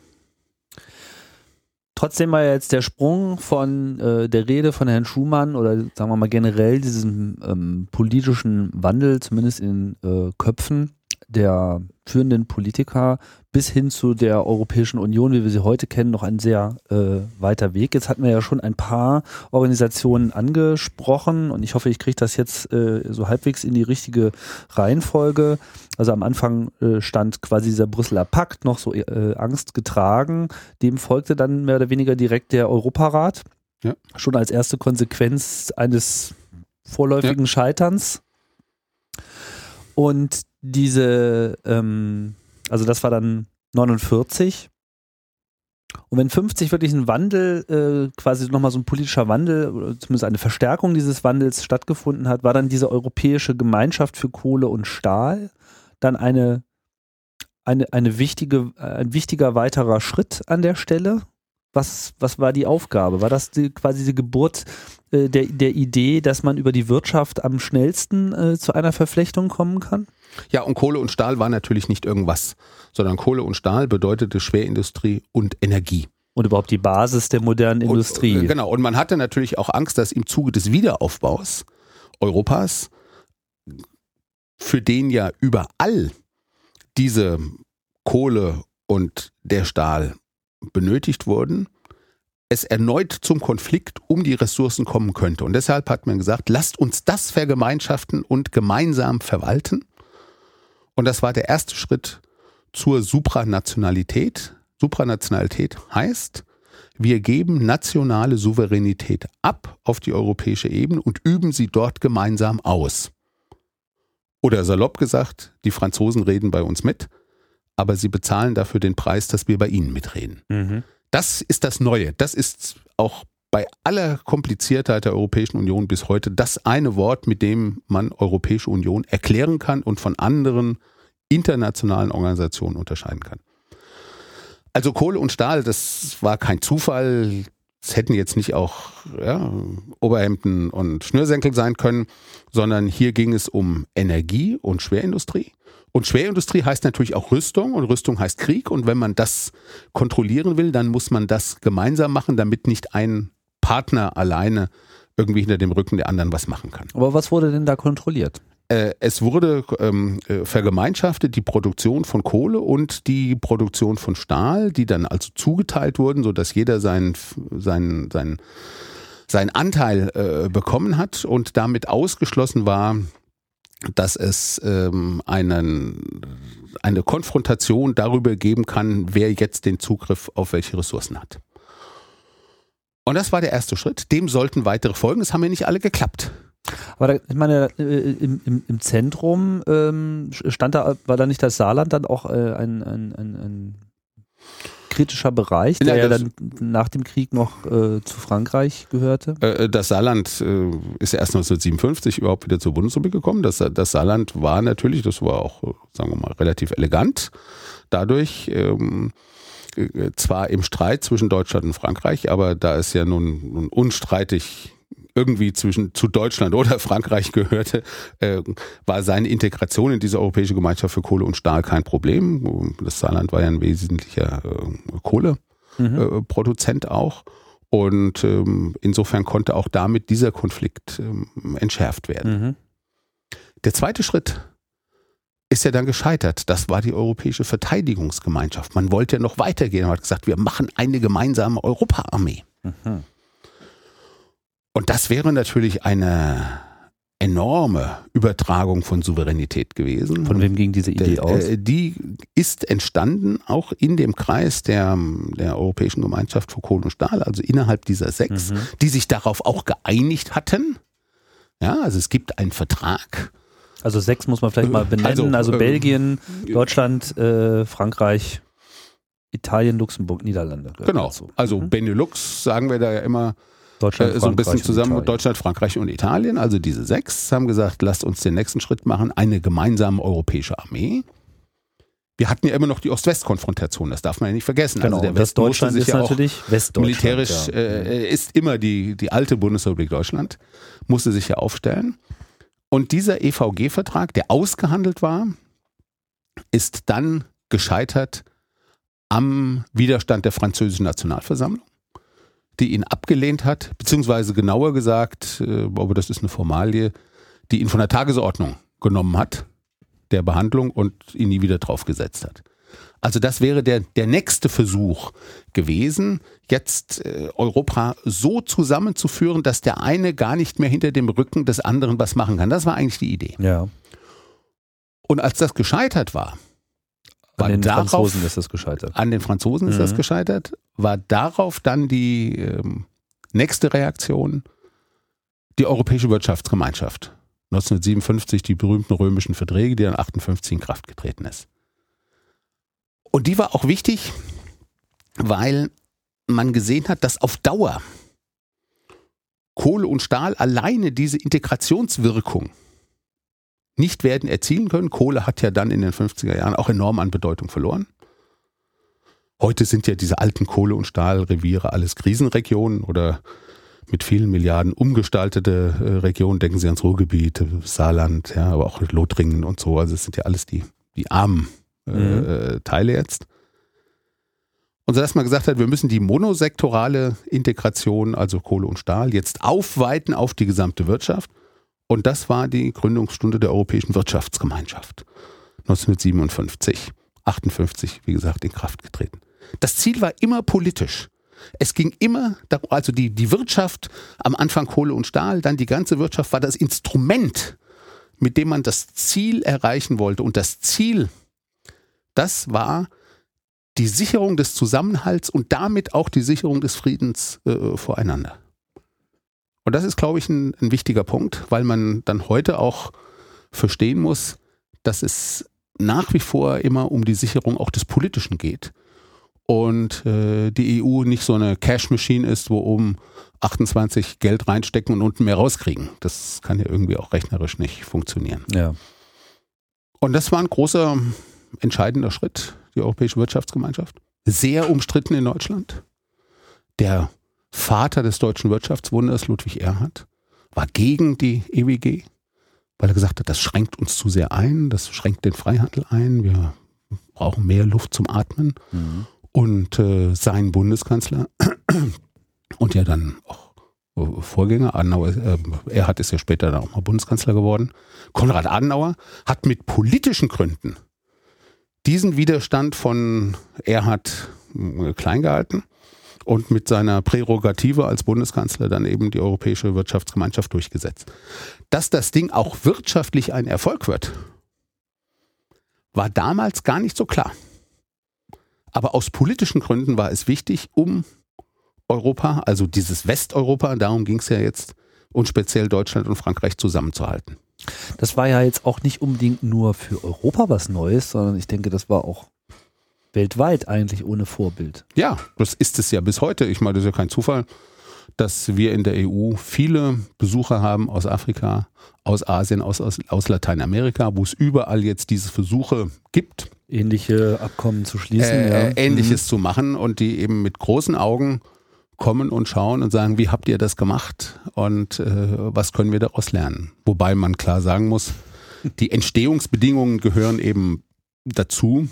Trotzdem war jetzt der Sprung von äh, der Rede von Herrn Schumann oder sagen wir mal generell diesem ähm, politischen Wandel, zumindest in äh, Köpfen der führenden Politiker bis hin zu der Europäischen Union, wie wir sie heute kennen, noch ein sehr äh, weiter Weg. Jetzt hatten wir ja schon ein paar Organisationen angesprochen und ich hoffe, ich kriege das jetzt äh, so halbwegs in die richtige Reihenfolge. Also am Anfang äh, stand quasi dieser Brüsseler Pakt noch so äh, Angst getragen. Dem folgte dann mehr oder weniger direkt der Europarat. Ja. Schon als erste Konsequenz eines vorläufigen ja. Scheiterns. Und diese, ähm, also das war dann 49. Und wenn 50 wirklich ein Wandel, äh, quasi nochmal so ein politischer Wandel, oder zumindest eine Verstärkung dieses Wandels stattgefunden hat, war dann diese Europäische Gemeinschaft für Kohle und Stahl dann eine, eine, eine wichtige, ein wichtiger weiterer Schritt an der Stelle. Was, was war die Aufgabe? War das die, quasi die Geburt äh, der, der Idee, dass man über die Wirtschaft am schnellsten äh, zu einer Verflechtung kommen kann? Ja, und Kohle und Stahl war natürlich nicht irgendwas, sondern Kohle und Stahl bedeutete Schwerindustrie und Energie. Und überhaupt die Basis der modernen und, Industrie. Äh, genau, und man hatte natürlich auch Angst, dass im Zuge des Wiederaufbaus Europas, für den ja überall diese Kohle und der Stahl benötigt wurden, es erneut zum Konflikt um die Ressourcen kommen könnte. Und deshalb hat man gesagt, lasst uns das vergemeinschaften und gemeinsam verwalten. Und das war der erste Schritt zur Supranationalität. Supranationalität heißt, wir geben nationale Souveränität ab auf die europäische Ebene und üben sie dort gemeinsam aus. Oder salopp gesagt, die Franzosen reden bei uns mit, aber sie bezahlen dafür den Preis, dass wir bei ihnen mitreden. Mhm. Das ist das Neue. Das ist auch bei aller Kompliziertheit der Europäischen Union bis heute das eine Wort, mit dem man Europäische Union erklären kann und von anderen internationalen Organisationen unterscheiden kann. Also Kohle und Stahl, das war kein Zufall. Es hätten jetzt nicht auch ja, Oberhemden und Schnürsenkel sein können, sondern hier ging es um Energie und Schwerindustrie. Und Schwerindustrie heißt natürlich auch Rüstung und Rüstung heißt Krieg. Und wenn man das kontrollieren will, dann muss man das gemeinsam machen, damit nicht ein Partner alleine irgendwie hinter dem Rücken der anderen was machen kann. Aber was wurde denn da kontrolliert? Äh, es wurde ähm, äh, vergemeinschaftet die Produktion von Kohle und die Produktion von Stahl, die dann also zugeteilt wurden, sodass jeder seinen, seinen, seinen, seinen Anteil äh, bekommen hat und damit ausgeschlossen war, dass es ähm, einen, eine Konfrontation darüber geben kann, wer jetzt den Zugriff auf welche Ressourcen hat. Und das war der erste Schritt. Dem sollten weitere folgen. Es haben ja nicht alle geklappt. Aber da, ich meine, äh, im, im, im Zentrum ähm, stand da, war da nicht das Saarland dann auch äh, ein, ein, ein, ein kritischer Bereich, der ja, dann nach dem Krieg noch äh, zu Frankreich gehörte? Äh, das Saarland äh, ist ja erst 1957 überhaupt wieder zur Bundesrepublik gekommen. Das, das Saarland war natürlich, das war auch, sagen wir mal, relativ elegant. Dadurch ähm, äh, zwar im Streit zwischen Deutschland und Frankreich, aber da ist ja nun, nun unstreitig irgendwie zwischen zu Deutschland (laughs) oder Frankreich gehörte, äh, war seine Integration in diese europäische Gemeinschaft für Kohle und Stahl kein Problem. Das Saarland war ja ein wesentlicher äh, Kohleproduzent mhm. äh, auch. Und ähm, insofern konnte auch damit dieser Konflikt ähm, entschärft werden. Mhm. Der zweite Schritt ist ja dann gescheitert. Das war die Europäische Verteidigungsgemeinschaft. Man wollte ja noch weitergehen. Man hat gesagt, wir machen eine gemeinsame Europaarmee. Mhm. Und das wäre natürlich eine enorme Übertragung von Souveränität gewesen. Von wem ging diese Idee aus? Äh, die ist entstanden auch in dem Kreis der, der Europäischen Gemeinschaft für Kohle und Stahl, also innerhalb dieser sechs, mhm. die sich darauf auch geeinigt hatten. Ja, also es gibt einen Vertrag. Also sechs muss man vielleicht mal benennen. Also, also äh, Belgien, Deutschland, äh, Frankreich, Italien, Luxemburg, Niederlande. Genau. Dazu. Also mhm. Benelux sagen wir da ja immer Deutschland, äh, so ein bisschen zusammen mit Deutschland, Frankreich und Italien. Also diese sechs haben gesagt, lasst uns den nächsten Schritt machen, eine gemeinsame europäische Armee. wir hatten ja immer noch die Ost-West-Konfrontation, das darf man ja nicht vergessen. Genau, also der Westdeutschland ist ja natürlich Westdeutschland. militärisch ja. äh, ist immer die, die alte Bundesrepublik Deutschland, musste sich ja aufstellen. Und dieser EVG-Vertrag, der ausgehandelt war, ist dann gescheitert am Widerstand der französischen Nationalversammlung, die ihn abgelehnt hat, beziehungsweise genauer gesagt, äh, aber das ist eine Formalie, die ihn von der Tagesordnung genommen hat der Behandlung und ihn nie wieder draufgesetzt hat. Also das wäre der, der nächste Versuch gewesen, jetzt äh, Europa so zusammenzuführen, dass der eine gar nicht mehr hinter dem Rücken des anderen was machen kann. Das war eigentlich die Idee. Ja. Und als das gescheitert war, war An den darauf, Franzosen ist das gescheitert. an den Franzosen ist das Mhm. gescheitert, war darauf dann die ähm, nächste Reaktion die Europäische Wirtschaftsgemeinschaft. 1957 die berühmten römischen Verträge, die dann 58 in Kraft getreten ist. Und die war auch wichtig, weil man gesehen hat, dass auf Dauer Kohle und Stahl alleine diese Integrationswirkung nicht werden erzielen können. Kohle hat ja dann in den 50er Jahren auch enorm an Bedeutung verloren. Heute sind ja diese alten Kohle- und Stahlreviere alles Krisenregionen oder mit vielen Milliarden umgestaltete äh, Regionen. Denken Sie ans Ruhrgebiet, Saarland, ja, aber auch Lothringen und so. Also es sind ja alles die, die armen Mhm. äh, Teile jetzt. Und so dass man gesagt hat, wir müssen die monosektorale Integration, also Kohle und Stahl, jetzt aufweiten auf die gesamte Wirtschaft. Und das war die Gründungsstunde der Europäischen Wirtschaftsgemeinschaft 1957, 58, wie gesagt, in Kraft getreten. Das Ziel war immer politisch. Es ging immer darum, also die, die Wirtschaft, am Anfang Kohle und Stahl, dann die ganze Wirtschaft war das Instrument, mit dem man das Ziel erreichen wollte. Und das Ziel, das war die Sicherung des Zusammenhalts und damit auch die Sicherung des Friedens äh, voreinander. Und das ist, glaube ich, ein, ein wichtiger Punkt, weil man dann heute auch verstehen muss, dass es nach wie vor immer um die Sicherung auch des Politischen geht. Und äh, die EU nicht so eine Cash-Machine ist, wo oben 28 Geld reinstecken und unten mehr rauskriegen. Das kann ja irgendwie auch rechnerisch nicht funktionieren. Ja. Und das war ein großer, entscheidender Schritt, die Europäische Wirtschaftsgemeinschaft. Sehr umstritten in Deutschland. Der Vater des deutschen Wirtschaftswunders, Ludwig Erhard, war gegen die EWG, weil er gesagt hat, das schränkt uns zu sehr ein, das schränkt den Freihandel ein, wir brauchen mehr Luft zum Atmen. Mhm. Und äh, sein Bundeskanzler (clears throat) und ja dann auch äh, Vorgänger, Adenauer, äh, Erhard ist ja später dann auch mal Bundeskanzler geworden, Konrad Adenauer hat mit politischen Gründen diesen Widerstand von Erhard äh, klein gehalten und mit seiner Prärogative als Bundeskanzler dann eben die Europäische Wirtschaftsgemeinschaft durchgesetzt. Dass das Ding auch wirtschaftlich ein Erfolg wird, war damals gar nicht so klar. Aber aus politischen Gründen war es wichtig, um Europa, also dieses Westeuropa, darum ging es ja jetzt, und speziell Deutschland und Frankreich zusammenzuhalten. Das war ja jetzt auch nicht unbedingt nur für Europa was Neues, sondern ich denke, das war auch weltweit eigentlich ohne Vorbild. Ja, das ist es ja bis heute. Ich meine, das ist ja kein Zufall, dass wir in der EU viele Besucher haben aus Afrika, aus Asien, aus, aus, aus Lateinamerika, wo es überall jetzt diese Versuche gibt, Ähnliche Abkommen zu schließen. äh, ja. Ähnliches zu machen und die eben mit großen Augen kommen und schauen und sagen, wie habt ihr das gemacht und äh, was können wir daraus lernen? Wobei man klar sagen muss, die Entstehungsbedingungen gehören eben dazu.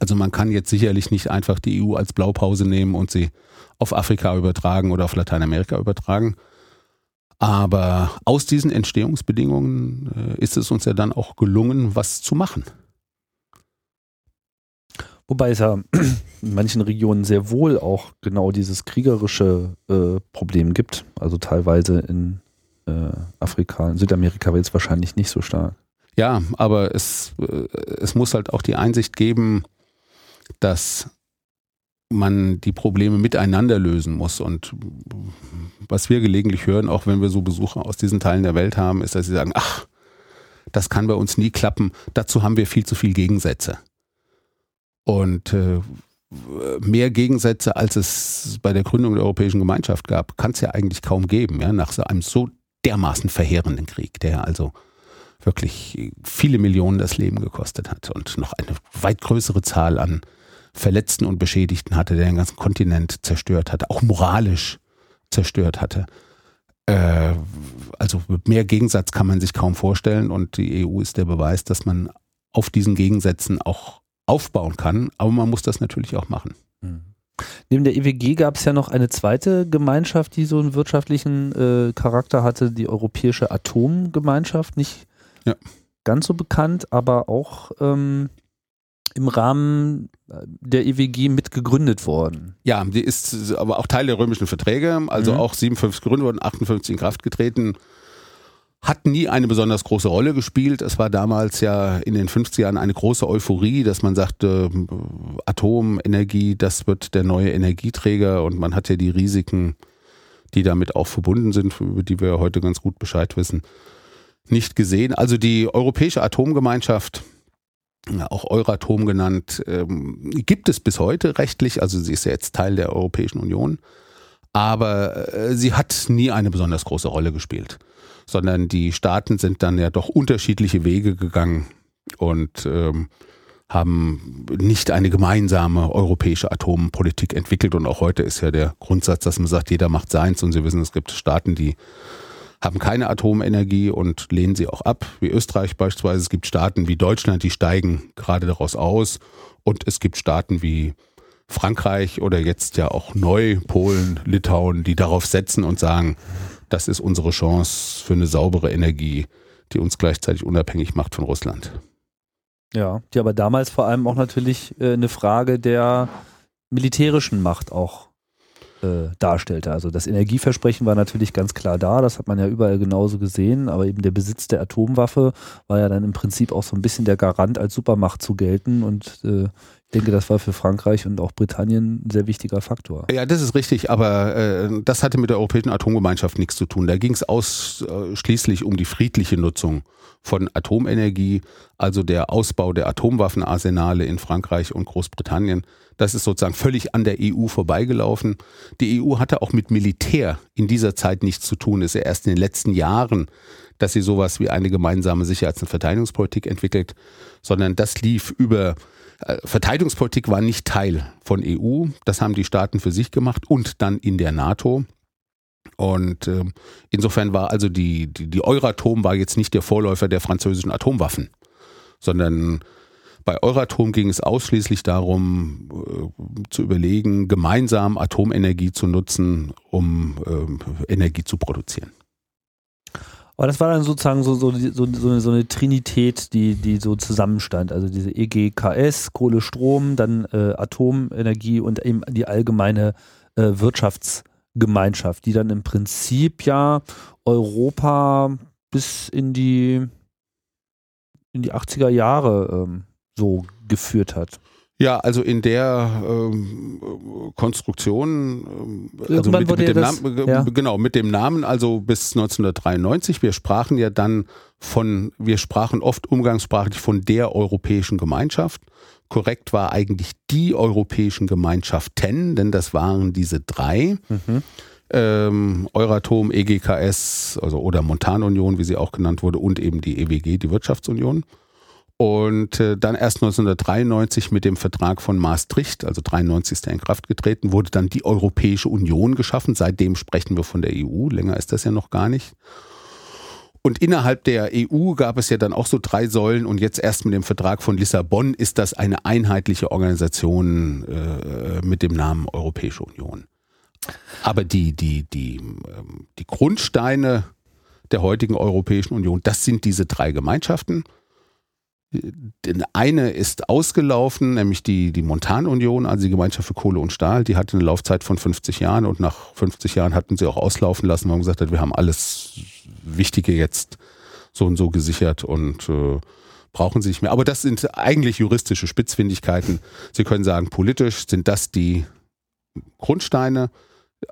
Also man kann jetzt sicherlich nicht einfach die EU als Blaupause nehmen und sie auf Afrika übertragen oder auf Lateinamerika übertragen. Aber aus diesen Entstehungsbedingungen äh, ist es uns ja dann auch gelungen, was zu machen. Wobei es ja in manchen Regionen sehr wohl auch genau dieses kriegerische äh, Problem gibt. Also teilweise in äh, Afrika, in Südamerika wird es wahrscheinlich nicht so stark. Ja, aber es, äh, es muss halt auch die Einsicht geben, dass man die Probleme miteinander lösen muss. Und was wir gelegentlich hören, auch wenn wir so Besucher aus diesen Teilen der Welt haben, ist, dass sie sagen, ach, das kann bei uns nie klappen. Dazu haben wir viel zu viel Gegensätze. Und äh, mehr Gegensätze, als es bei der Gründung der Europäischen Gemeinschaft gab, kann es ja eigentlich kaum geben, ja, nach so einem so dermaßen verheerenden Krieg, der also wirklich viele Millionen das Leben gekostet hat und noch eine weit größere Zahl an Verletzten und Beschädigten hatte, der den ganzen Kontinent zerstört hatte, auch moralisch zerstört hatte. Äh, also mehr Gegensatz kann man sich kaum vorstellen und die EU ist der Beweis, dass man auf diesen Gegensätzen auch aufbauen kann, aber man muss das natürlich auch machen. Mhm. Neben der EWG gab es ja noch eine zweite Gemeinschaft, die so einen wirtschaftlichen äh, Charakter hatte, die Europäische Atomgemeinschaft. Nicht ja. ganz so bekannt, aber auch ähm, im Rahmen der EWG mitgegründet worden. Ja, die ist aber auch Teil der römischen Verträge, also mhm. auch 57 gegründet worden, 58 in Kraft getreten hat nie eine besonders große Rolle gespielt. Es war damals ja in den 50er Jahren eine große Euphorie, dass man sagte, Atomenergie, das wird der neue Energieträger und man hat ja die Risiken, die damit auch verbunden sind, über die wir heute ganz gut Bescheid wissen, nicht gesehen. Also die Europäische Atomgemeinschaft, auch Euratom genannt, ähm, gibt es bis heute rechtlich, also sie ist ja jetzt Teil der Europäischen Union, aber äh, sie hat nie eine besonders große Rolle gespielt sondern die Staaten sind dann ja doch unterschiedliche Wege gegangen und ähm, haben nicht eine gemeinsame europäische Atompolitik entwickelt. Und auch heute ist ja der Grundsatz, dass man sagt, jeder macht seins. Und Sie wissen, es gibt Staaten, die haben keine Atomenergie und lehnen sie auch ab, wie Österreich beispielsweise. Es gibt Staaten wie Deutschland, die steigen gerade daraus aus. Und es gibt Staaten wie Frankreich oder jetzt ja auch neu Polen, Litauen, die darauf setzen und sagen, das ist unsere Chance für eine saubere Energie, die uns gleichzeitig unabhängig macht von Russland. Ja, die aber damals vor allem auch natürlich äh, eine Frage der militärischen Macht auch äh, darstellte. Also das Energieversprechen war natürlich ganz klar da, das hat man ja überall genauso gesehen, aber eben der Besitz der Atomwaffe war ja dann im Prinzip auch so ein bisschen der Garant als Supermacht zu gelten und äh, ich denke, das war für Frankreich und auch Britannien ein sehr wichtiger Faktor. Ja, das ist richtig, aber äh, das hatte mit der Europäischen Atomgemeinschaft nichts zu tun. Da ging es ausschließlich um die friedliche Nutzung von Atomenergie, also der Ausbau der Atomwaffenarsenale in Frankreich und Großbritannien. Das ist sozusagen völlig an der EU vorbeigelaufen. Die EU hatte auch mit Militär in dieser Zeit nichts zu tun. Es ist ja erst in den letzten Jahren, dass sie sowas wie eine gemeinsame Sicherheits- und Verteidigungspolitik entwickelt, sondern das lief über äh, Verteidigungspolitik war nicht Teil von EU. Das haben die Staaten für sich gemacht und dann in der NATO. Und äh, insofern war also die, die, die Euratom war jetzt nicht der Vorläufer der französischen Atomwaffen, sondern bei Euratom ging es ausschließlich darum, äh, zu überlegen, gemeinsam Atomenergie zu nutzen, um äh, Energie zu produzieren. Aber das war dann sozusagen so, so, so, so, so eine Trinität, die, die so zusammenstand. Also diese EGKS, Kohle, Strom, dann äh, Atomenergie und eben die allgemeine äh, Wirtschaftsgemeinschaft, die dann im Prinzip ja Europa bis in die, in die 80er Jahre ähm, so geführt hat. Ja, also in der ähm, Konstruktion, ähm, also mit, mit dem das, Namen, ja. genau, mit dem Namen, also bis 1993. Wir sprachen ja dann von, wir sprachen oft umgangssprachlich von der Europäischen Gemeinschaft. Korrekt war eigentlich die Europäischen Gemeinschaften, denn das waren diese drei. Mhm. Ähm, Euratom, EGKS, also oder Montanunion, wie sie auch genannt wurde, und eben die EWG, die Wirtschaftsunion. Und äh, dann erst 1993 mit dem Vertrag von Maastricht, also 93 ist er in Kraft getreten, wurde dann die Europäische Union geschaffen. Seitdem sprechen wir von der EU. Länger ist das ja noch gar nicht. Und innerhalb der EU gab es ja dann auch so drei Säulen und jetzt erst mit dem Vertrag von Lissabon ist das eine einheitliche Organisation äh, mit dem Namen Europäische Union. Aber die, die, die, ähm, die Grundsteine der heutigen Europäischen Union, das sind diese drei Gemeinschaften. Eine ist ausgelaufen, nämlich die, die Montanunion, also die Gemeinschaft für Kohle und Stahl, die hatte eine Laufzeit von 50 Jahren und nach 50 Jahren hatten sie auch auslaufen lassen, weil man gesagt hat, wir haben alles Wichtige jetzt so und so gesichert und äh, brauchen sie nicht mehr. Aber das sind eigentlich juristische Spitzfindigkeiten. Sie können sagen, politisch sind das die Grundsteine,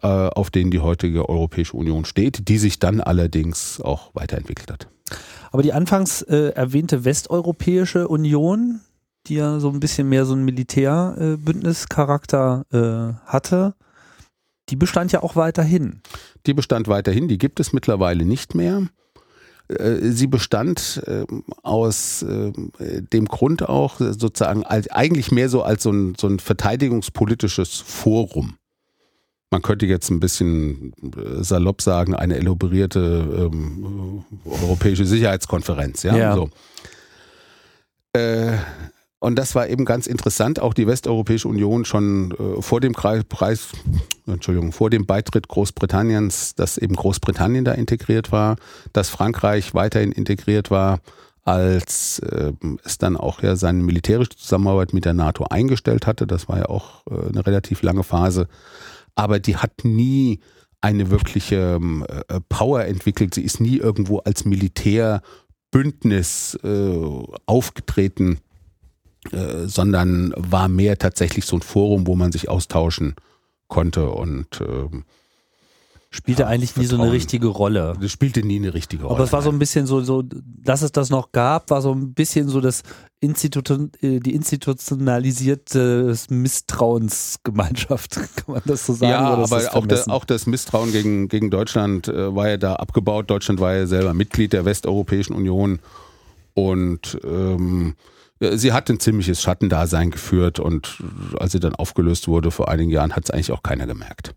auf denen die heutige Europäische Union steht, die sich dann allerdings auch weiterentwickelt hat. Aber die anfangs äh, erwähnte Westeuropäische Union, die ja so ein bisschen mehr so einen Militärbündnischarakter äh, hatte, die bestand ja auch weiterhin. Die bestand weiterhin, die gibt es mittlerweile nicht mehr. Äh, sie bestand äh, aus äh, dem Grund auch sozusagen als, eigentlich mehr so als so ein, so ein verteidigungspolitisches Forum. Man könnte jetzt ein bisschen äh, salopp sagen, eine elaborierte ähm, europäische Sicherheitskonferenz. Ja, ja. So. Äh, und das war eben ganz interessant. Auch die Westeuropäische Union schon äh, vor dem Preis, Entschuldigung, vor dem Beitritt Großbritanniens, dass eben Großbritannien da integriert war, dass Frankreich weiterhin integriert war, als äh, es dann auch ja seine militärische Zusammenarbeit mit der NATO eingestellt hatte. Das war ja auch äh, eine relativ lange Phase. Aber die hat nie eine wirkliche ähm, äh, Power entwickelt. Sie ist nie irgendwo als Militärbündnis äh, aufgetreten äh, sondern war mehr tatsächlich so ein Forum, wo man sich austauschen konnte und ähm, spielte ja, eigentlich nie so eine richtige Rolle. Das spielte nie eine richtige Rolle. Aber es war so ein bisschen so, so, dass es das noch gab, war so ein bisschen so das Institut, äh, die institutionalisierte Misstrauensgemeinschaft, (laughs) kann man das so sagen? Ja, aber auch, der, auch, das Misstrauen gegen, gegen Deutschland äh, war ja da abgebaut. Deutschland war ja selber Mitglied der Westeuropäischen Union und ähm, sie hat ein ziemliches Schattendasein geführt und als sie dann aufgelöst wurde vor einigen Jahren, hat es eigentlich auch keiner gemerkt.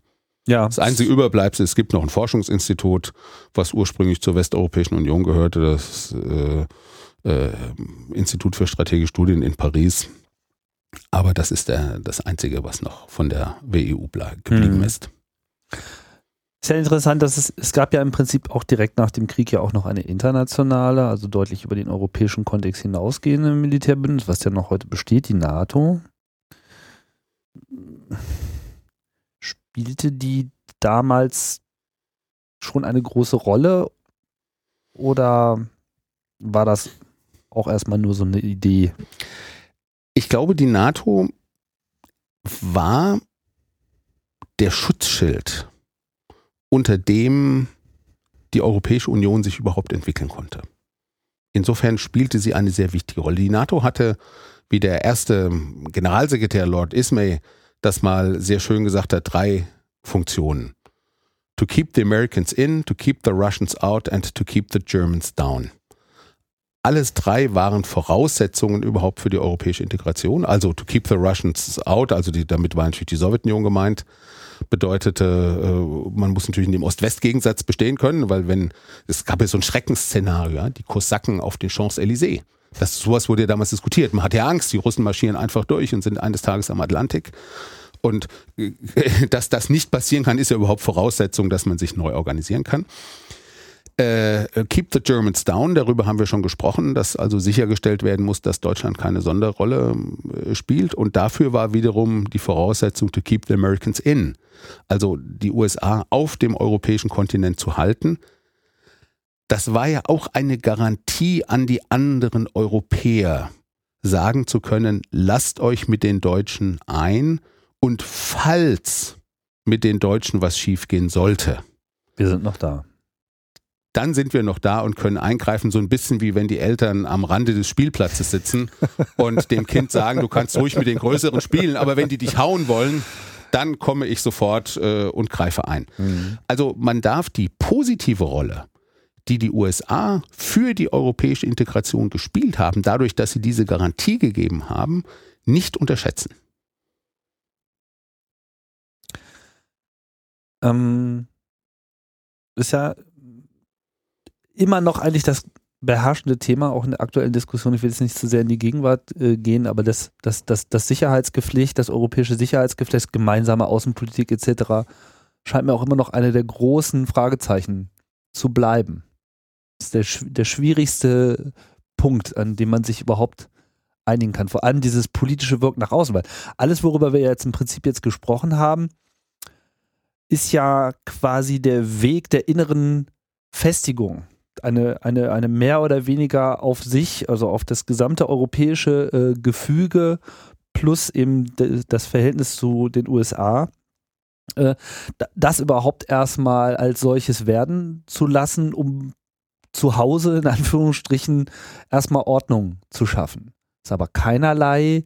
Ja. Das einzige Überbleibsel, es gibt noch ein Forschungsinstitut, was ursprünglich zur Westeuropäischen Union gehörte, das äh, äh, Institut für strategische Studien in Paris. Aber das ist der, das Einzige, was noch von der WEU geblieben mhm. ist. Ist ja interessant, dass es, es gab ja im Prinzip auch direkt nach dem Krieg ja auch noch eine internationale, also deutlich über den europäischen Kontext hinausgehende Militärbündnis, was ja noch heute besteht, die NATO. Spielte die damals schon eine große Rolle oder war das auch erstmal nur so eine Idee? Ich glaube, die NATO war der Schutzschild unter dem die Europäische Union sich überhaupt entwickeln konnte. Insofern spielte sie eine sehr wichtige Rolle. Die NATO hatte, wie der erste Generalsekretär Lord Ismay das mal sehr schön gesagt hat, drei Funktionen. To keep the Americans in, to keep the Russians out and to keep the Germans down. Alles drei waren Voraussetzungen überhaupt für die europäische Integration. Also to keep the Russians out, also die, damit war natürlich die Sowjetunion gemeint bedeutete, äh, man muss natürlich in dem Ost-West-Gegensatz bestehen können, weil wenn, es gab ja so ein Schreckensszenario, die Kosaken auf den Champs-Élysées. Das sowas wurde ja damals diskutiert. Man hatte ja Angst, die Russen marschieren einfach durch und sind eines Tages am Atlantik. Und äh, dass das nicht passieren kann, ist ja überhaupt Voraussetzung, dass man sich neu organisieren kann. Äh, Keep the Germans Down, darüber haben wir schon gesprochen, dass also sichergestellt werden muss, dass Deutschland keine Sonderrolle äh, spielt. Und dafür war wiederum die Voraussetzung to keep the Americans in. Also die USA auf dem europäischen Kontinent zu halten. Das war ja auch eine Garantie an die anderen Europäer, sagen zu können, lasst euch mit den Deutschen ein und falls mit den Deutschen was schiefgehen sollte. Wir sind noch da dann sind wir noch da und können eingreifen, so ein bisschen wie wenn die Eltern am Rande des Spielplatzes sitzen und dem Kind sagen, du kannst ruhig mit den Größeren spielen, aber wenn die dich hauen wollen, dann komme ich sofort äh, und greife ein. Mhm. Also man darf die positive Rolle, die die USA für die europäische Integration gespielt haben, dadurch, dass sie diese Garantie gegeben haben, nicht unterschätzen. Ähm, ist ja immer noch eigentlich das beherrschende Thema, auch in der aktuellen Diskussion, ich will jetzt nicht zu sehr in die Gegenwart äh, gehen, aber das, das, das, das Sicherheitsgepflicht, das europäische Sicherheitsgepflicht, gemeinsame Außenpolitik etc. scheint mir auch immer noch eine der großen Fragezeichen zu bleiben. Ist der, der schwierigste Punkt, an dem man sich überhaupt einigen kann. Vor allem dieses politische Wirken nach außen, weil alles, worüber wir jetzt im Prinzip jetzt gesprochen haben, ist ja quasi der Weg der inneren Festigung eine, eine, eine mehr oder weniger auf sich, also auf das gesamte europäische äh, Gefüge plus eben das Verhältnis zu den USA, äh, das überhaupt erstmal als solches werden zu lassen, um zu Hause in Anführungsstrichen erstmal Ordnung zu schaffen. Ist aber keinerlei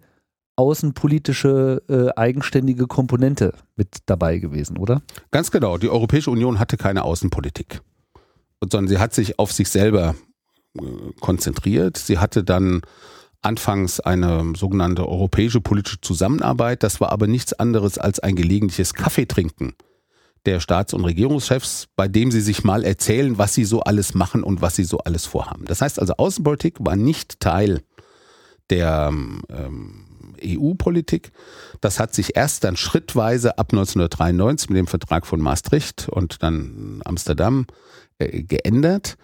außenpolitische äh, eigenständige Komponente mit dabei gewesen, oder? Ganz genau. Die Europäische Union hatte keine Außenpolitik sondern sie hat sich auf sich selber äh, konzentriert. Sie hatte dann anfangs eine sogenannte europäische politische Zusammenarbeit. Das war aber nichts anderes als ein gelegentliches Kaffeetrinken der Staats- und Regierungschefs, bei dem sie sich mal erzählen, was sie so alles machen und was sie so alles vorhaben. Das heißt also, Außenpolitik war nicht Teil der ähm, EU-Politik. Das hat sich erst dann schrittweise ab 1993 mit dem Vertrag von Maastricht und dann Amsterdam äh, geändert.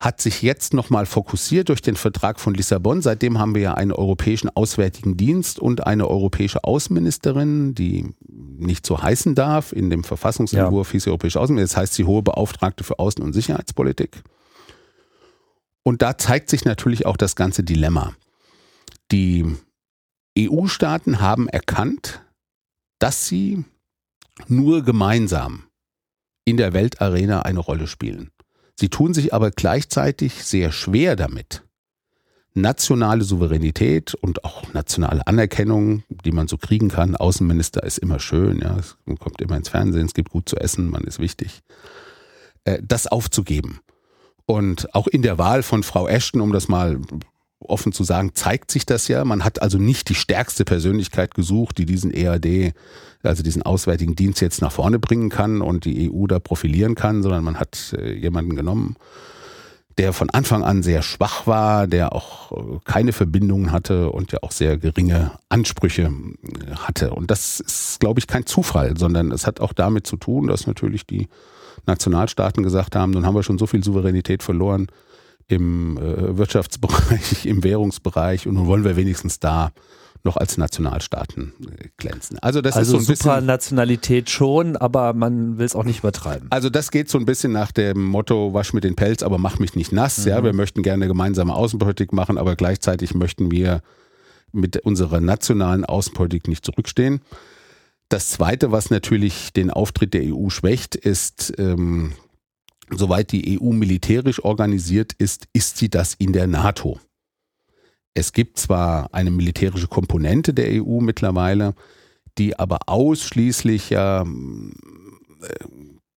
Hat sich jetzt nochmal fokussiert durch den Vertrag von Lissabon. Seitdem haben wir ja einen europäischen Auswärtigen Dienst und eine europäische Außenministerin, die nicht so heißen darf. In dem Verfassungsentwurf ja. hieß sie europäische Außenministerin. Das heißt, sie hohe Beauftragte für Außen- und Sicherheitspolitik. Und da zeigt sich natürlich auch das ganze Dilemma. Die EU-Staaten haben erkannt, dass sie nur gemeinsam in der Weltarena eine Rolle spielen. Sie tun sich aber gleichzeitig sehr schwer damit, nationale Souveränität und auch nationale Anerkennung, die man so kriegen kann. Außenminister ist immer schön, ja, es kommt immer ins Fernsehen, es gibt gut zu essen, man ist wichtig, äh, das aufzugeben. Und auch in der Wahl von Frau Ashton, um das mal offen zu sagen, zeigt sich das ja. Man hat also nicht die stärkste Persönlichkeit gesucht, die diesen EAD, also diesen Auswärtigen Dienst jetzt nach vorne bringen kann und die EU da profilieren kann, sondern man hat äh, jemanden genommen, der von Anfang an sehr schwach war, der auch äh, keine Verbindungen hatte und ja auch sehr geringe Ansprüche äh, hatte. Und das ist, glaube ich, kein Zufall, sondern es hat auch damit zu tun, dass natürlich die Nationalstaaten gesagt haben, nun haben wir schon so viel Souveränität verloren, im äh, Wirtschaftsbereich, (laughs) im Währungsbereich und nun wollen wir wenigstens da noch als Nationalstaaten äh, glänzen. Also das also ist so ein Supranationalität schon, aber man will es auch nicht übertreiben. Also das geht so ein bisschen nach dem Motto, wasch mir den Pelz, aber mach mich nicht nass. Mhm. Ja, wir möchten gerne gemeinsame Außenpolitik machen, aber gleichzeitig möchten wir mit unserer nationalen Außenpolitik nicht zurückstehen. Das Zweite, was natürlich den Auftritt der EU schwächt, ist ähm, soweit die EU militärisch organisiert ist, ist sie das in der NATO. Es gibt zwar eine militärische Komponente der EU mittlerweile, die aber ausschließlich äh,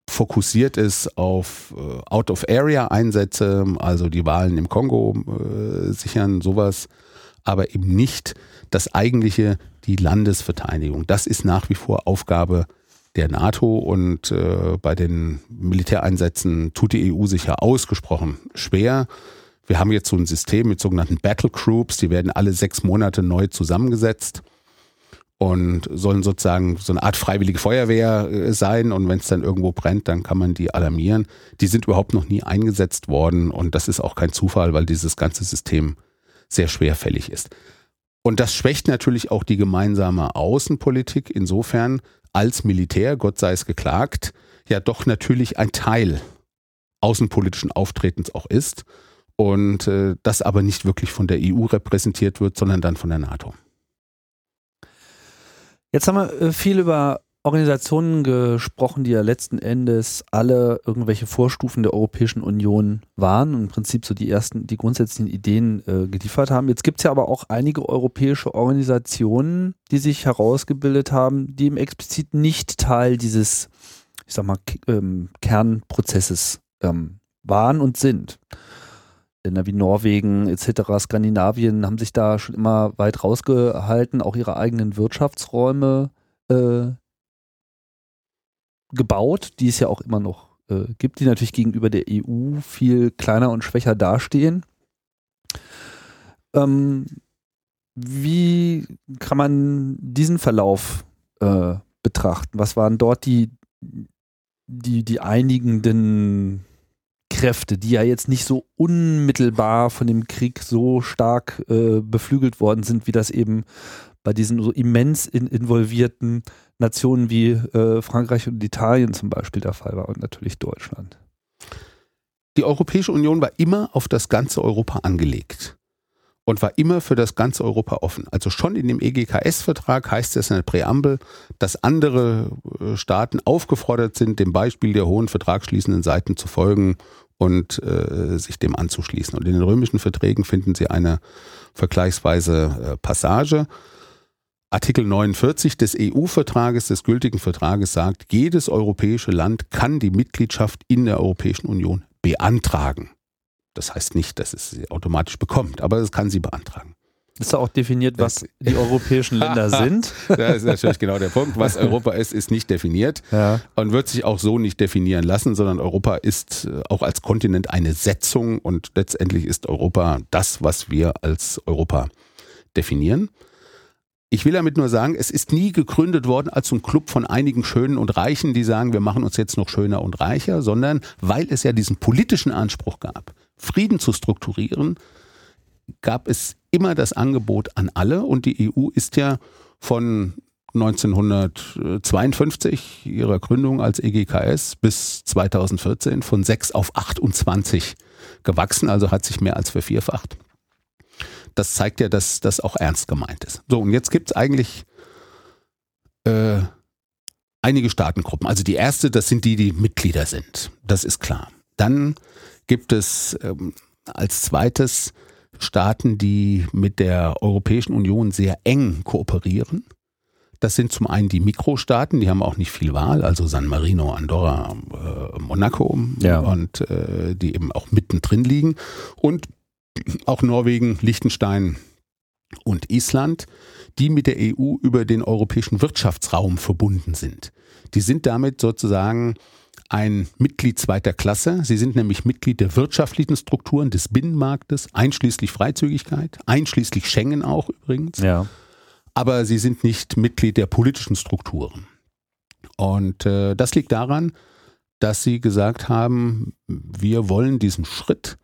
fokussiert ist auf äh, Out-of-Area-Einsätze, also die Wahlen im Kongo äh, sichern, sowas, aber eben nicht das eigentliche, die Landesverteidigung. Das ist nach wie vor Aufgabe der NATO und äh, bei den Militäreinsätzen tut die EU sich ja ausgesprochen schwer. Wir haben jetzt so ein System mit sogenannten Battle Groups, die werden alle sechs Monate neu zusammengesetzt und sollen sozusagen so eine Art freiwillige Feuerwehr äh, sein und wenn es dann irgendwo brennt, dann kann man die alarmieren. Die sind überhaupt noch nie eingesetzt worden und das ist auch kein Zufall, weil dieses ganze System sehr schwerfällig ist. Und das schwächt natürlich auch die gemeinsame Außenpolitik insofern, als Militär, Gott sei es geklagt, ja doch natürlich ein Teil außenpolitischen Auftretens auch ist und äh, das aber nicht wirklich von der EU repräsentiert wird, sondern dann von der NATO. Jetzt haben wir äh, viel über Organisationen gesprochen, die ja letzten Endes alle irgendwelche Vorstufen der Europäischen Union waren und im Prinzip so die ersten, die grundsätzlichen Ideen äh, geliefert haben. Jetzt gibt es ja aber auch einige europäische Organisationen, die sich herausgebildet haben, die im explizit nicht Teil dieses, ich sag mal, ähm, Kernprozesses ähm, waren und sind. Länder wie Norwegen etc., Skandinavien haben sich da schon immer weit rausgehalten, auch ihre eigenen Wirtschaftsräume äh, gebaut, die es ja auch immer noch äh, gibt, die natürlich gegenüber der EU viel kleiner und schwächer dastehen. Ähm, wie kann man diesen Verlauf äh, betrachten? Was waren dort die, die, die einigenden Kräfte, die ja jetzt nicht so unmittelbar von dem Krieg so stark äh, beflügelt worden sind, wie das eben bei diesen so immens in, involvierten Nationen wie äh, Frankreich und Italien zum Beispiel der Fall war und natürlich Deutschland. Die Europäische Union war immer auf das ganze Europa angelegt und war immer für das ganze Europa offen. Also schon in dem EGKS-Vertrag heißt es in der Präambel, dass andere äh, Staaten aufgefordert sind, dem Beispiel der hohen vertragsschließenden Seiten zu folgen und äh, sich dem anzuschließen. Und in den römischen Verträgen finden Sie eine vergleichsweise äh, Passage, Artikel 49 des EU-Vertrages, des gültigen Vertrages sagt, jedes europäische Land kann die Mitgliedschaft in der Europäischen Union beantragen. Das heißt nicht, dass es sie automatisch bekommt, aber es kann sie beantragen. Ist da auch definiert, was die europäischen Länder (laughs) sind? Das ist natürlich genau der Punkt. Was Europa ist, ist nicht definiert ja. und wird sich auch so nicht definieren lassen, sondern Europa ist äh, auch als Kontinent eine Setzung und letztendlich ist Europa das, was wir als Europa definieren. Ich will damit nur sagen, es ist nie gegründet worden als ein Club von einigen Schönen und Reichen, die sagen, wir machen uns jetzt noch schöner und reicher, sondern weil es ja diesen politischen Anspruch gab, Frieden zu strukturieren, gab es immer das Angebot an alle und die EU ist ja von 1952 ihrer Gründung als EGKS bis 2014 von 6 auf 28 gewachsen, also hat sich mehr als vervierfacht. Das zeigt ja, dass das auch ernst gemeint ist. So, und jetzt gibt es eigentlich äh, einige Staatengruppen. Also die erste, das sind die, die Mitglieder sind. Das ist klar. Dann gibt es ähm, als zweites Staaten, die mit der Europäischen Union sehr eng kooperieren. Das sind zum einen die Mikrostaaten, die haben auch nicht viel Wahl, also San Marino, Andorra, äh, Monaco ja. und äh, die eben auch mittendrin liegen. Und auch Norwegen, Liechtenstein und Island, die mit der EU über den europäischen Wirtschaftsraum verbunden sind. Die sind damit sozusagen ein Mitglied zweiter Klasse. Sie sind nämlich Mitglied der wirtschaftlichen Strukturen des Binnenmarktes, einschließlich Freizügigkeit, einschließlich Schengen auch übrigens. Ja. Aber sie sind nicht Mitglied der politischen Strukturen. Und äh, das liegt daran, dass sie gesagt haben, wir wollen diesen Schritt,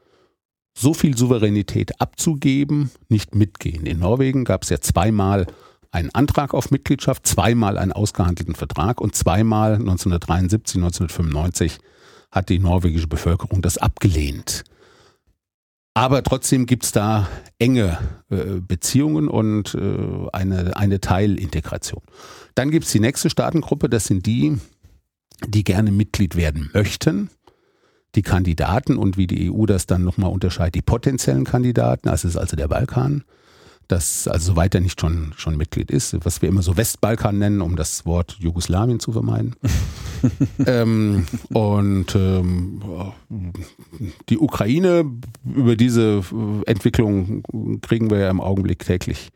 so viel Souveränität abzugeben, nicht mitgehen. In Norwegen gab es ja zweimal einen Antrag auf Mitgliedschaft, zweimal einen ausgehandelten Vertrag und zweimal 1973, 1995 hat die norwegische Bevölkerung das abgelehnt. Aber trotzdem gibt es da enge äh, Beziehungen und äh, eine, eine Teilintegration. Dann gibt es die nächste Staatengruppe, das sind die, die gerne Mitglied werden möchten. Die Kandidaten und wie die EU das dann nochmal unterscheidet, die potenziellen Kandidaten, das ist also der Balkan dass, also soweit er nicht schon, schon Mitglied ist, was wir immer so Westbalkan nennen, um das Wort Jugoslawien zu vermeiden. (laughs) ähm, und ähm, die Ukraine, über diese Entwicklung kriegen wir ja im Augenblick täglich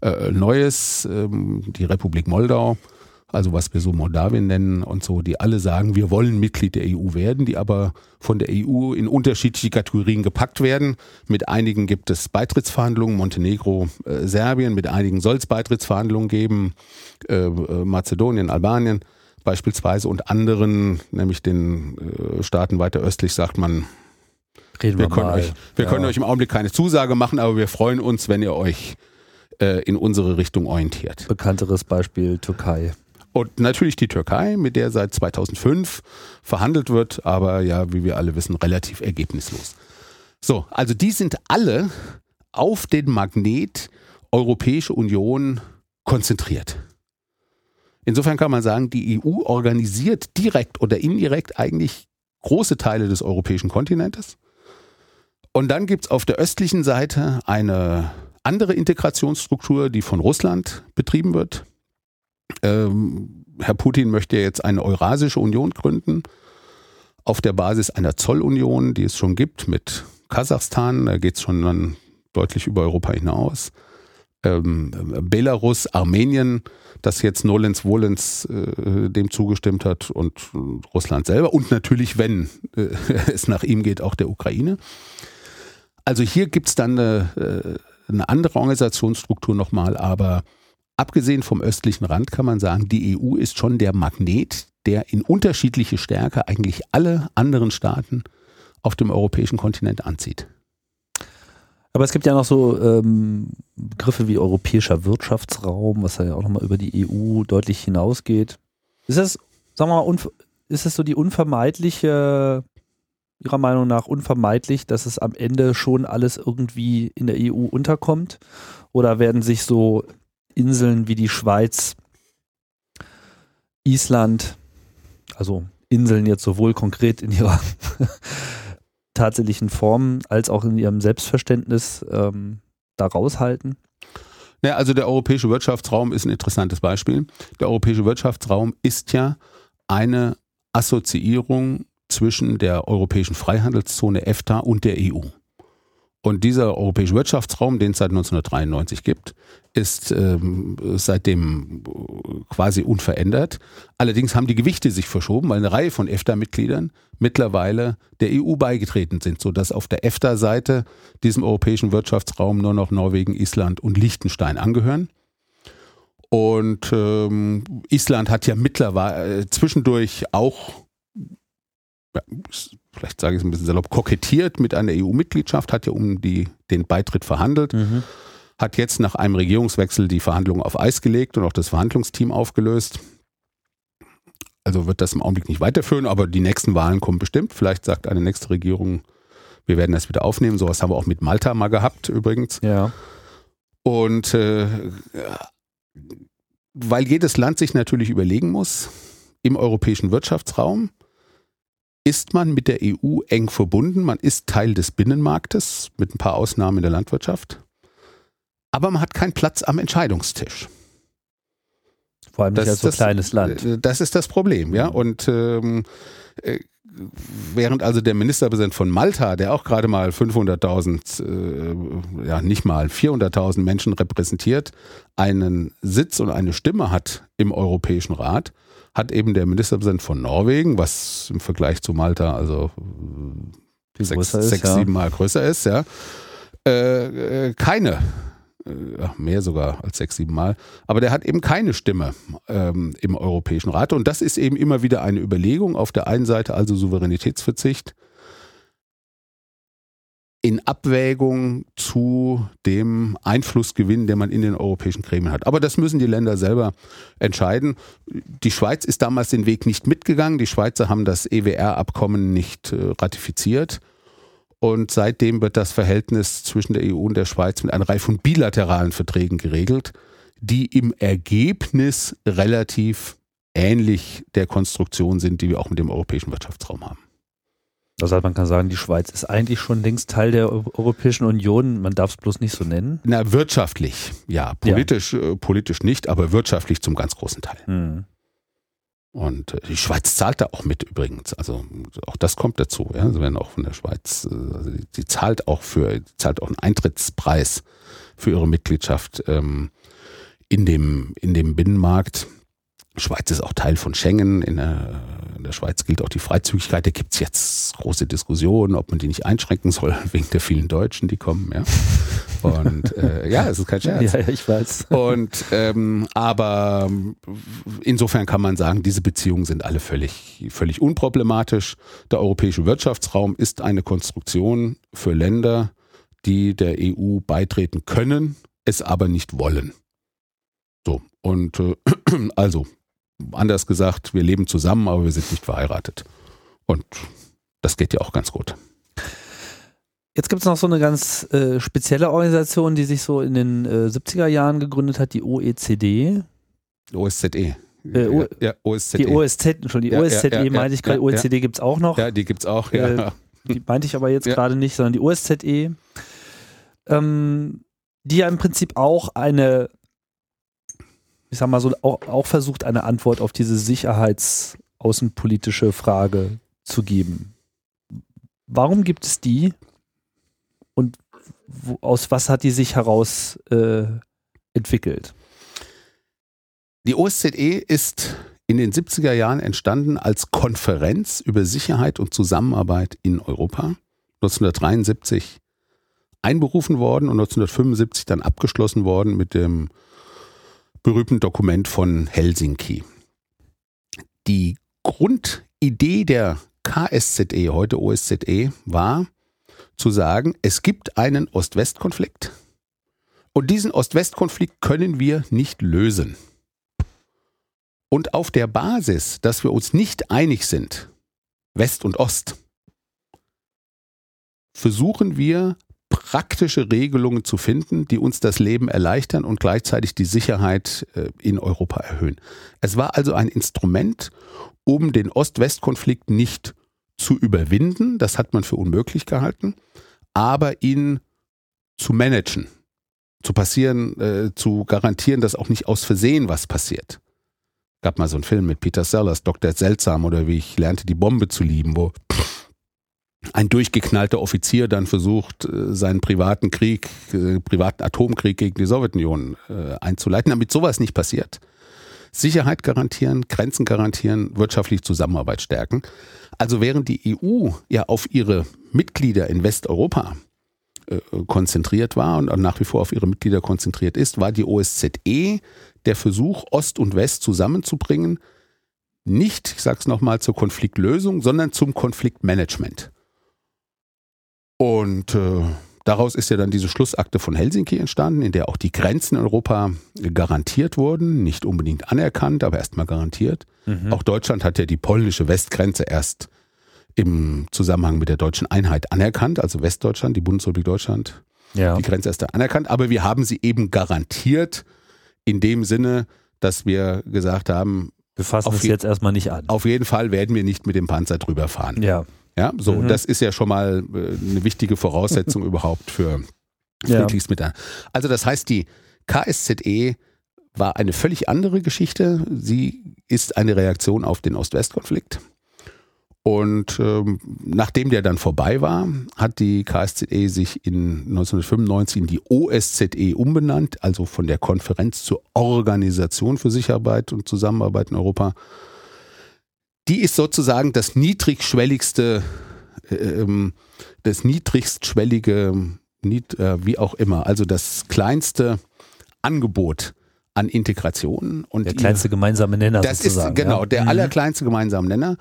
äh, Neues. Ähm, die Republik Moldau also was wir so Moldawien nennen und so, die alle sagen, wir wollen Mitglied der EU werden, die aber von der EU in unterschiedliche Kategorien gepackt werden. Mit einigen gibt es Beitrittsverhandlungen, Montenegro, äh, Serbien, mit einigen soll es Beitrittsverhandlungen geben, äh, äh, Mazedonien, Albanien beispielsweise und anderen, nämlich den äh, Staaten weiter östlich, sagt man, Reden wir, wir können, mal. euch, wir ja. können euch im Augenblick keine Zusage machen, aber wir freuen uns, wenn ihr euch äh, in unsere Richtung orientiert. Bekannteres Beispiel Türkei. Und natürlich die Türkei, mit der seit 2005 verhandelt wird, aber ja, wie wir alle wissen, relativ ergebnislos. So, also die sind alle auf den Magnet Europäische Union konzentriert. Insofern kann man sagen, die EU organisiert direkt oder indirekt eigentlich große Teile des europäischen Kontinentes. Und dann gibt es auf der östlichen Seite eine andere Integrationsstruktur, die von Russland betrieben wird. Ähm, Herr Putin möchte jetzt eine Eurasische Union gründen auf der Basis einer Zollunion, die es schon gibt mit Kasachstan. Da geht es schon dann deutlich über Europa hinaus. Ähm, Belarus, Armenien, das jetzt Nolens Wohlens äh, dem zugestimmt hat und Russland selber und natürlich, wenn äh, (laughs) es nach ihm geht, auch der Ukraine. Also hier gibt es dann eine, äh, eine andere Organisationsstruktur nochmal, aber abgesehen vom östlichen Rand kann man sagen, die EU ist schon der Magnet, der in unterschiedliche Stärke eigentlich alle anderen Staaten auf dem europäischen Kontinent anzieht. Aber es gibt ja noch so ähm, Begriffe wie europäischer Wirtschaftsraum, was ja auch nochmal über die EU deutlich hinausgeht. Ist das, sagen wir mal, ist es so die unvermeidliche, Ihrer Meinung nach unvermeidlich, dass es am Ende schon alles irgendwie in der EU unterkommt? Oder werden sich so Inseln wie die Schweiz, Island, also Inseln jetzt sowohl konkret in ihrer (laughs) tatsächlichen Form als auch in ihrem Selbstverständnis ähm, da raushalten? Ja, also der europäische Wirtschaftsraum ist ein interessantes Beispiel. Der europäische Wirtschaftsraum ist ja eine Assoziierung zwischen der europäischen Freihandelszone EFTA und der EU. Und dieser europäische Wirtschaftsraum, den es seit 1993 gibt, ist ähm, seitdem quasi unverändert. Allerdings haben die Gewichte sich verschoben, weil eine Reihe von EFTA-Mitgliedern mittlerweile der EU beigetreten sind, sodass auf der EFTA-Seite diesem europäischen Wirtschaftsraum nur noch Norwegen, Island und Liechtenstein angehören. Und ähm, Island hat ja mittlerweile äh, zwischendurch auch ja, vielleicht sage ich es ein bisschen salopp, kokettiert mit einer EU-Mitgliedschaft, hat ja um die, den Beitritt verhandelt, mhm. hat jetzt nach einem Regierungswechsel die Verhandlungen auf Eis gelegt und auch das Verhandlungsteam aufgelöst. Also wird das im Augenblick nicht weiterführen, aber die nächsten Wahlen kommen bestimmt. Vielleicht sagt eine nächste Regierung, wir werden das wieder aufnehmen. Sowas haben wir auch mit Malta mal gehabt übrigens. Ja. Und äh, weil jedes Land sich natürlich überlegen muss, im europäischen Wirtschaftsraum, ist man mit der EU eng verbunden. Man ist Teil des Binnenmarktes, mit ein paar Ausnahmen in der Landwirtschaft. Aber man hat keinen Platz am Entscheidungstisch. Vor allem nicht das, als so das, kleines Land. Äh, das ist das Problem, ja. Und ähm, äh, während also der Ministerpräsident von Malta, der auch gerade mal 500.000, äh, ja nicht mal 400.000 Menschen repräsentiert, einen Sitz und eine Stimme hat im Europäischen Rat, hat eben der Ministerpräsident von Norwegen, was im Vergleich zu Malta also sechs, ist, sechs ja. sieben Mal größer ist, ja, äh, äh, keine, äh, mehr sogar als sechs, sieben Mal, aber der hat eben keine Stimme ähm, im Europäischen Rat. Und das ist eben immer wieder eine Überlegung. Auf der einen Seite also Souveränitätsverzicht, in Abwägung zu dem Einflussgewinn, den man in den europäischen Gremien hat. Aber das müssen die Länder selber entscheiden. Die Schweiz ist damals den Weg nicht mitgegangen. Die Schweizer haben das EWR-Abkommen nicht äh, ratifiziert. Und seitdem wird das Verhältnis zwischen der EU und der Schweiz mit einer Reihe von bilateralen Verträgen geregelt, die im Ergebnis relativ ähnlich der Konstruktion sind, die wir auch mit dem europäischen Wirtschaftsraum haben. Das heißt, man kann sagen, die Schweiz ist eigentlich schon längst Teil der Europäischen Union. Man darf es bloß nicht so nennen. Na, wirtschaftlich, ja. Politisch, ja. Äh, politisch nicht, aber wirtschaftlich zum ganz großen Teil. Hm. Und äh, die Schweiz zahlt da auch mit übrigens. Also auch das kommt dazu. Ja? Also wenn auch von der Schweiz, äh, also die zahlt auch für, zahlt auch einen Eintrittspreis für ihre Mitgliedschaft ähm, in dem in dem Binnenmarkt. Schweiz ist auch Teil von Schengen. In der, in der Schweiz gilt auch die Freizügigkeit. Da gibt es jetzt große Diskussionen, ob man die nicht einschränken soll, (laughs) wegen der vielen Deutschen, die kommen. Ja. Und äh, ja, es ist kein Scherz. (laughs) Ja, ich weiß. Und ähm, aber insofern kann man sagen, diese Beziehungen sind alle völlig, völlig unproblematisch. Der europäische Wirtschaftsraum ist eine Konstruktion für Länder, die der EU beitreten können, es aber nicht wollen. So, und äh, (clears throat) also anders gesagt, wir leben zusammen, aber wir sind nicht verheiratet. Und das geht ja auch ganz gut. Jetzt gibt es noch so eine ganz äh, spezielle Organisation, die sich so in den äh, 70er Jahren gegründet hat, die OECD. OSZE. Äh, o ja, OSZE. Die OSZ, Entschuldigung, die ja, OSZE ja, ja, meinte ich gerade, OECD gibt es auch noch. Ja, die gibt es auch, ja. Äh, die meinte ich aber jetzt gerade nicht, sondern die OSZE, ähm, die ja im Prinzip auch eine ich sag mal so, auch, auch versucht, eine Antwort auf diese sicherheitsaußenpolitische Frage zu geben. Warum gibt es die und wo, aus was hat die sich heraus äh, entwickelt? Die OSZE ist in den 70er Jahren entstanden als Konferenz über Sicherheit und Zusammenarbeit in Europa. 1973 einberufen worden und 1975 dann abgeschlossen worden mit dem berühmten Dokument von Helsinki. Die Grundidee der KSZE, heute OSZE, war zu sagen, es gibt einen Ost-West-Konflikt und diesen Ost-West-Konflikt können wir nicht lösen. Und auf der Basis, dass wir uns nicht einig sind, West und Ost, versuchen wir praktische Regelungen zu finden, die uns das Leben erleichtern und gleichzeitig die Sicherheit äh, in Europa erhöhen. Es war also ein Instrument, um den Ost-West-Konflikt nicht zu überwinden, das hat man für unmöglich gehalten, aber ihn zu managen, zu passieren, äh, zu garantieren, dass auch nicht aus Versehen was passiert. Gab mal so einen Film mit Peter Sellers, Dr. Seltsam oder wie ich lernte, die Bombe zu lieben, wo ein durchgeknallter Offizier dann versucht, äh, seinen privaten Krieg, äh, privaten Atomkrieg gegen die Sowjetunion äh, einzuleiten, damit sowas nicht passiert. Sicherheit garantieren, Grenzen garantieren, wirtschaftliche Zusammenarbeit stärken. Also während die EU ja auf ihre Mitglieder in Westeuropa konzentriert war und nach wie vor auf ihre Mitglieder konzentriert ist, war die OSZE der Versuch, Ost und West zusammenzubringen, nicht, ich sage es nochmal, zur Konfliktlösung, sondern zum Konfliktmanagement. Und äh, daraus ist ja dann diese Schlussakte von Helsinki entstanden, in der auch die Grenzen in Europa garantiert wurden, nicht unbedingt anerkannt, aber erstmal garantiert. Mhm. Auch Deutschland hat ja die polnische Westgrenze erst im Zusammenhang mit der deutschen Einheit anerkannt, also Westdeutschland, die Bundesrepublik Deutschland, ja. die Grenze erst anerkannt, aber wir haben sie eben garantiert in dem Sinne, dass wir gesagt haben, wir fassen es jetzt erstmal nicht an. Auf jeden Fall werden wir nicht mit dem Panzer drüber fahren. Ja. Ja, so, mhm. das ist ja schon mal äh, eine wichtige Voraussetzung (laughs) überhaupt für friedliches ja. Miteinander. Also das heißt, die KSZE war eine völlig andere Geschichte. Sie ist eine Reaktion auf den Ost-West-Konflikt. Und ähm, nachdem der dann vorbei war, hat die KSZE sich in 1995 in die OSZE umbenannt, also von der Konferenz zur Organisation für Sicherheit und Zusammenarbeit in Europa die ist sozusagen das niedrigschwelligste, ähm, das niedrigstschwellige, nied, äh, wie auch immer, also das kleinste Angebot an Integration. Und der kleinste ihr, gemeinsame Nenner das sozusagen. ist genau ja? der mhm. allerkleinste gemeinsame Nenner.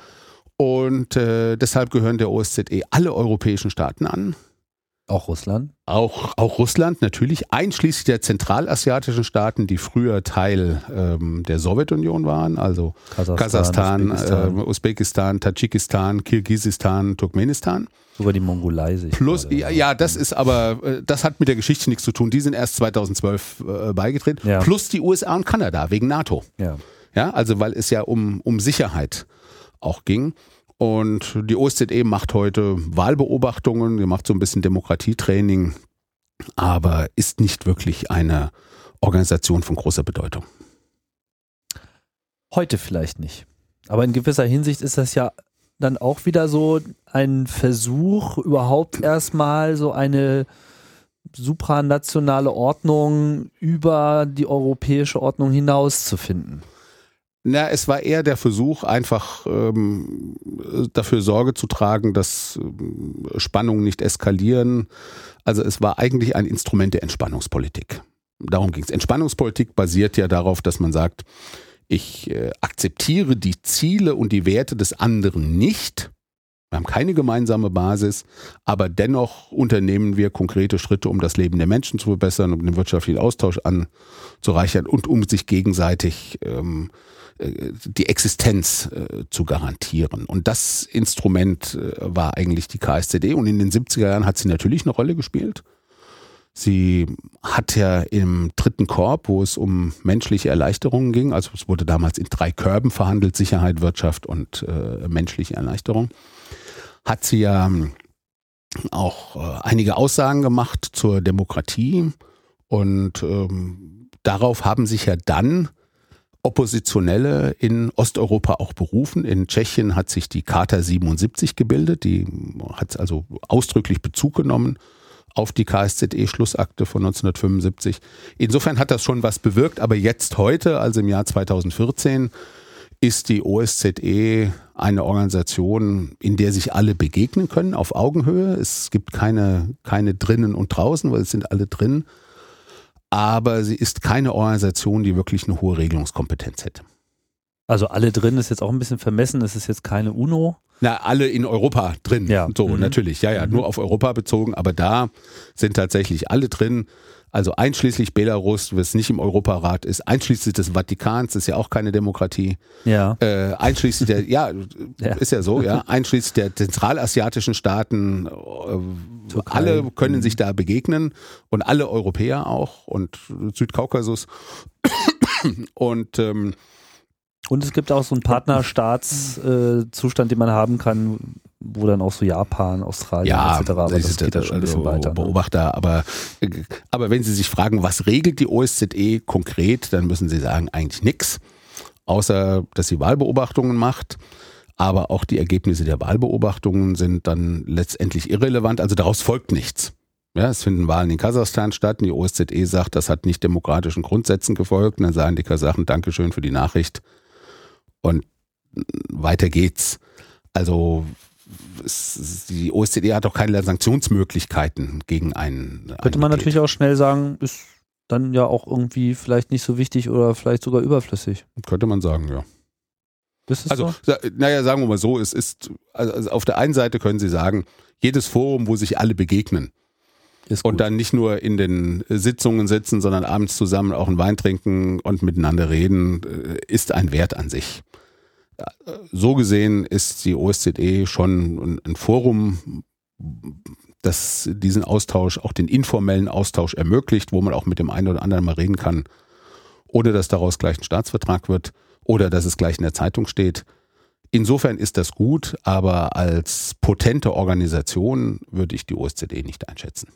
Und äh, deshalb gehören der OSZE alle europäischen Staaten an. Auch Russland? Auch, auch Russland natürlich, einschließlich der zentralasiatischen Staaten, die früher Teil ähm, der Sowjetunion waren, also Kasachstan, Kasachstan Usbekistan. Äh, Usbekistan, Tadschikistan, Kirgisistan, Turkmenistan. Sogar die Mongolei sich. Plus, ja, ja, das ist aber, äh, das hat mit der Geschichte nichts zu tun. Die sind erst 2012 äh, beigetreten. Ja. Plus die USA und Kanada wegen NATO. Ja. Ja, also weil es ja um, um Sicherheit auch ging. Und die OSZE macht heute Wahlbeobachtungen, sie macht so ein bisschen Demokratietraining, aber ist nicht wirklich eine Organisation von großer Bedeutung. Heute vielleicht nicht. Aber in gewisser Hinsicht ist das ja dann auch wieder so ein Versuch, überhaupt erstmal so eine supranationale Ordnung über die europäische Ordnung hinaus zu finden. Na, es war eher der Versuch, einfach ähm, dafür Sorge zu tragen, dass äh, Spannungen nicht eskalieren. Also es war eigentlich ein Instrument der Entspannungspolitik. Darum ging es. Entspannungspolitik basiert ja darauf, dass man sagt, ich äh, akzeptiere die Ziele und die Werte des anderen nicht. Wir haben keine gemeinsame Basis, aber dennoch unternehmen wir konkrete Schritte, um das Leben der Menschen zu verbessern, um den wirtschaftlichen Austausch anzureichern und um sich gegenseitig ähm, äh, die Existenz äh, zu garantieren. Und das Instrument äh, war eigentlich die KSZD und in den 70er Jahren hat sie natürlich eine Rolle gespielt. Sie hat ja im dritten Korb, wo es um menschliche Erleichterungen ging, also es wurde damals in drei Körben verhandelt, Sicherheit, Wirtschaft und äh, menschliche Erleichterung, hat sie ja ähm, auch äh, einige Aussagen gemacht zur Demokratie und ähm, darauf haben sich ja dann Oppositionelle in Osteuropa auch berufen. In Tschechien hat sich die Charta 77 gebildet, die hat also ausdrücklich Bezug genommen auf die KSZE-Schlussakte von 1975. Insofern hat das schon was bewirkt, aber jetzt heute, also im Jahr 2014, ist die OSZE eine Organisation, in der sich alle begegnen können auf Augenhöhe. Es gibt keine, keine drinnen und draußen, weil es sind alle drin aber sie ist keine Organisation, die wirklich eine hohe Regelungskompetenz hätte. Also alle drin ist jetzt auch ein bisschen vermessen, es ist jetzt keine UNO. Na, alle in Europa drin. Ja. So, mhm. natürlich, ja, ja, mhm. nur auf Europa bezogen, aber da sind tatsächlich alle drin. Also einschließlich Belarus, was nicht im Europarat ist, einschließlich des Vatikans, ist ja auch keine Demokratie. Ja. Äh, einschließlich der, ja, (laughs) ja, ist ja so, ja, einschließlich der zentralasiatischen Staaten, äh, alle können mhm. sich da begegnen und alle Europäer auch und Südkaukasus. (coughs) und ähm, und es gibt auch so einen Partnerstaatszustand, äh, den man haben kann, wo dann auch so Japan, Australien ja, etc. Aber das, geht da schon ein bisschen also weiter. Ne? Beobachter, aber, aber wenn Sie sich fragen, was regelt die OSZE konkret, dann müssen Sie sagen, eigentlich nichts, außer dass sie Wahlbeobachtungen macht. Aber auch die Ergebnisse der Wahlbeobachtungen sind dann letztendlich irrelevant, also daraus folgt nichts. Ja, es finden Wahlen in Kasachstan statt und die OSZE sagt, das hat nicht demokratischen Grundsätzen gefolgt. Und dann sagen die Kasachen Dankeschön für die Nachricht. Und weiter geht's. Also die OSZE hat auch keine Sanktionsmöglichkeiten gegen einen. Könnte man natürlich auch schnell sagen, ist dann ja auch irgendwie vielleicht nicht so wichtig oder vielleicht sogar überflüssig. Könnte man sagen, ja. Also, so? naja, sagen wir mal so, es ist, also also auf der einen Seite können Sie sagen, jedes Forum, wo sich alle begegnen und dann nicht nur in den Sitzungen sitzen, sondern abends zusammen auch einen Wein trinken und miteinander reden, äh, ist ein Wert an sich. So gesehen ist die OSZE schon ein Forum, das diesen Austausch, auch den informellen Austausch ermöglicht, wo man auch mit dem einen oder anderen mal reden kann, ohne dass daraus gleich ein Staatsvertrag wird oder dass es gleich in der Zeitung steht. Insofern ist das gut, aber als potente Organisation würde ich die OSZE nicht einschätzen.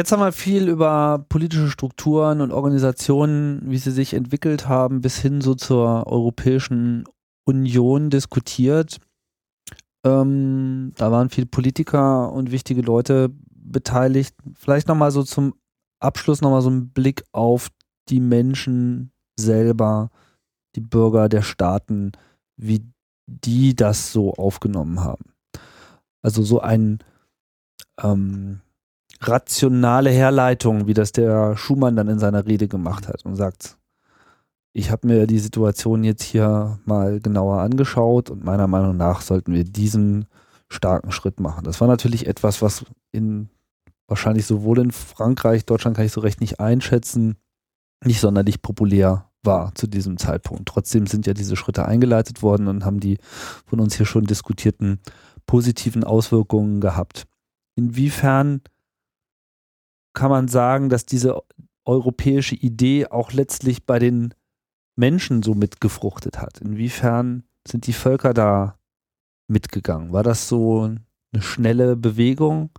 Jetzt haben wir viel über politische Strukturen und Organisationen, wie sie sich entwickelt haben, bis hin so zur Europäischen Union diskutiert. Ähm, da waren viele Politiker und wichtige Leute beteiligt. Vielleicht nochmal so zum Abschluss nochmal so ein Blick auf die Menschen selber, die Bürger der Staaten, wie die das so aufgenommen haben. Also so ein ähm, rationale Herleitung, wie das der Schumann dann in seiner Rede gemacht hat und sagt, ich habe mir die Situation jetzt hier mal genauer angeschaut und meiner Meinung nach sollten wir diesen starken Schritt machen. Das war natürlich etwas, was in wahrscheinlich sowohl in Frankreich, Deutschland kann ich so recht nicht einschätzen, nicht sonderlich populär war zu diesem Zeitpunkt. Trotzdem sind ja diese Schritte eingeleitet worden und haben die von uns hier schon diskutierten positiven Auswirkungen gehabt. Inwiefern kann man sagen, dass diese europäische Idee auch letztlich bei den Menschen so mitgefruchtet hat? Inwiefern sind die Völker da mitgegangen? War das so eine schnelle Bewegung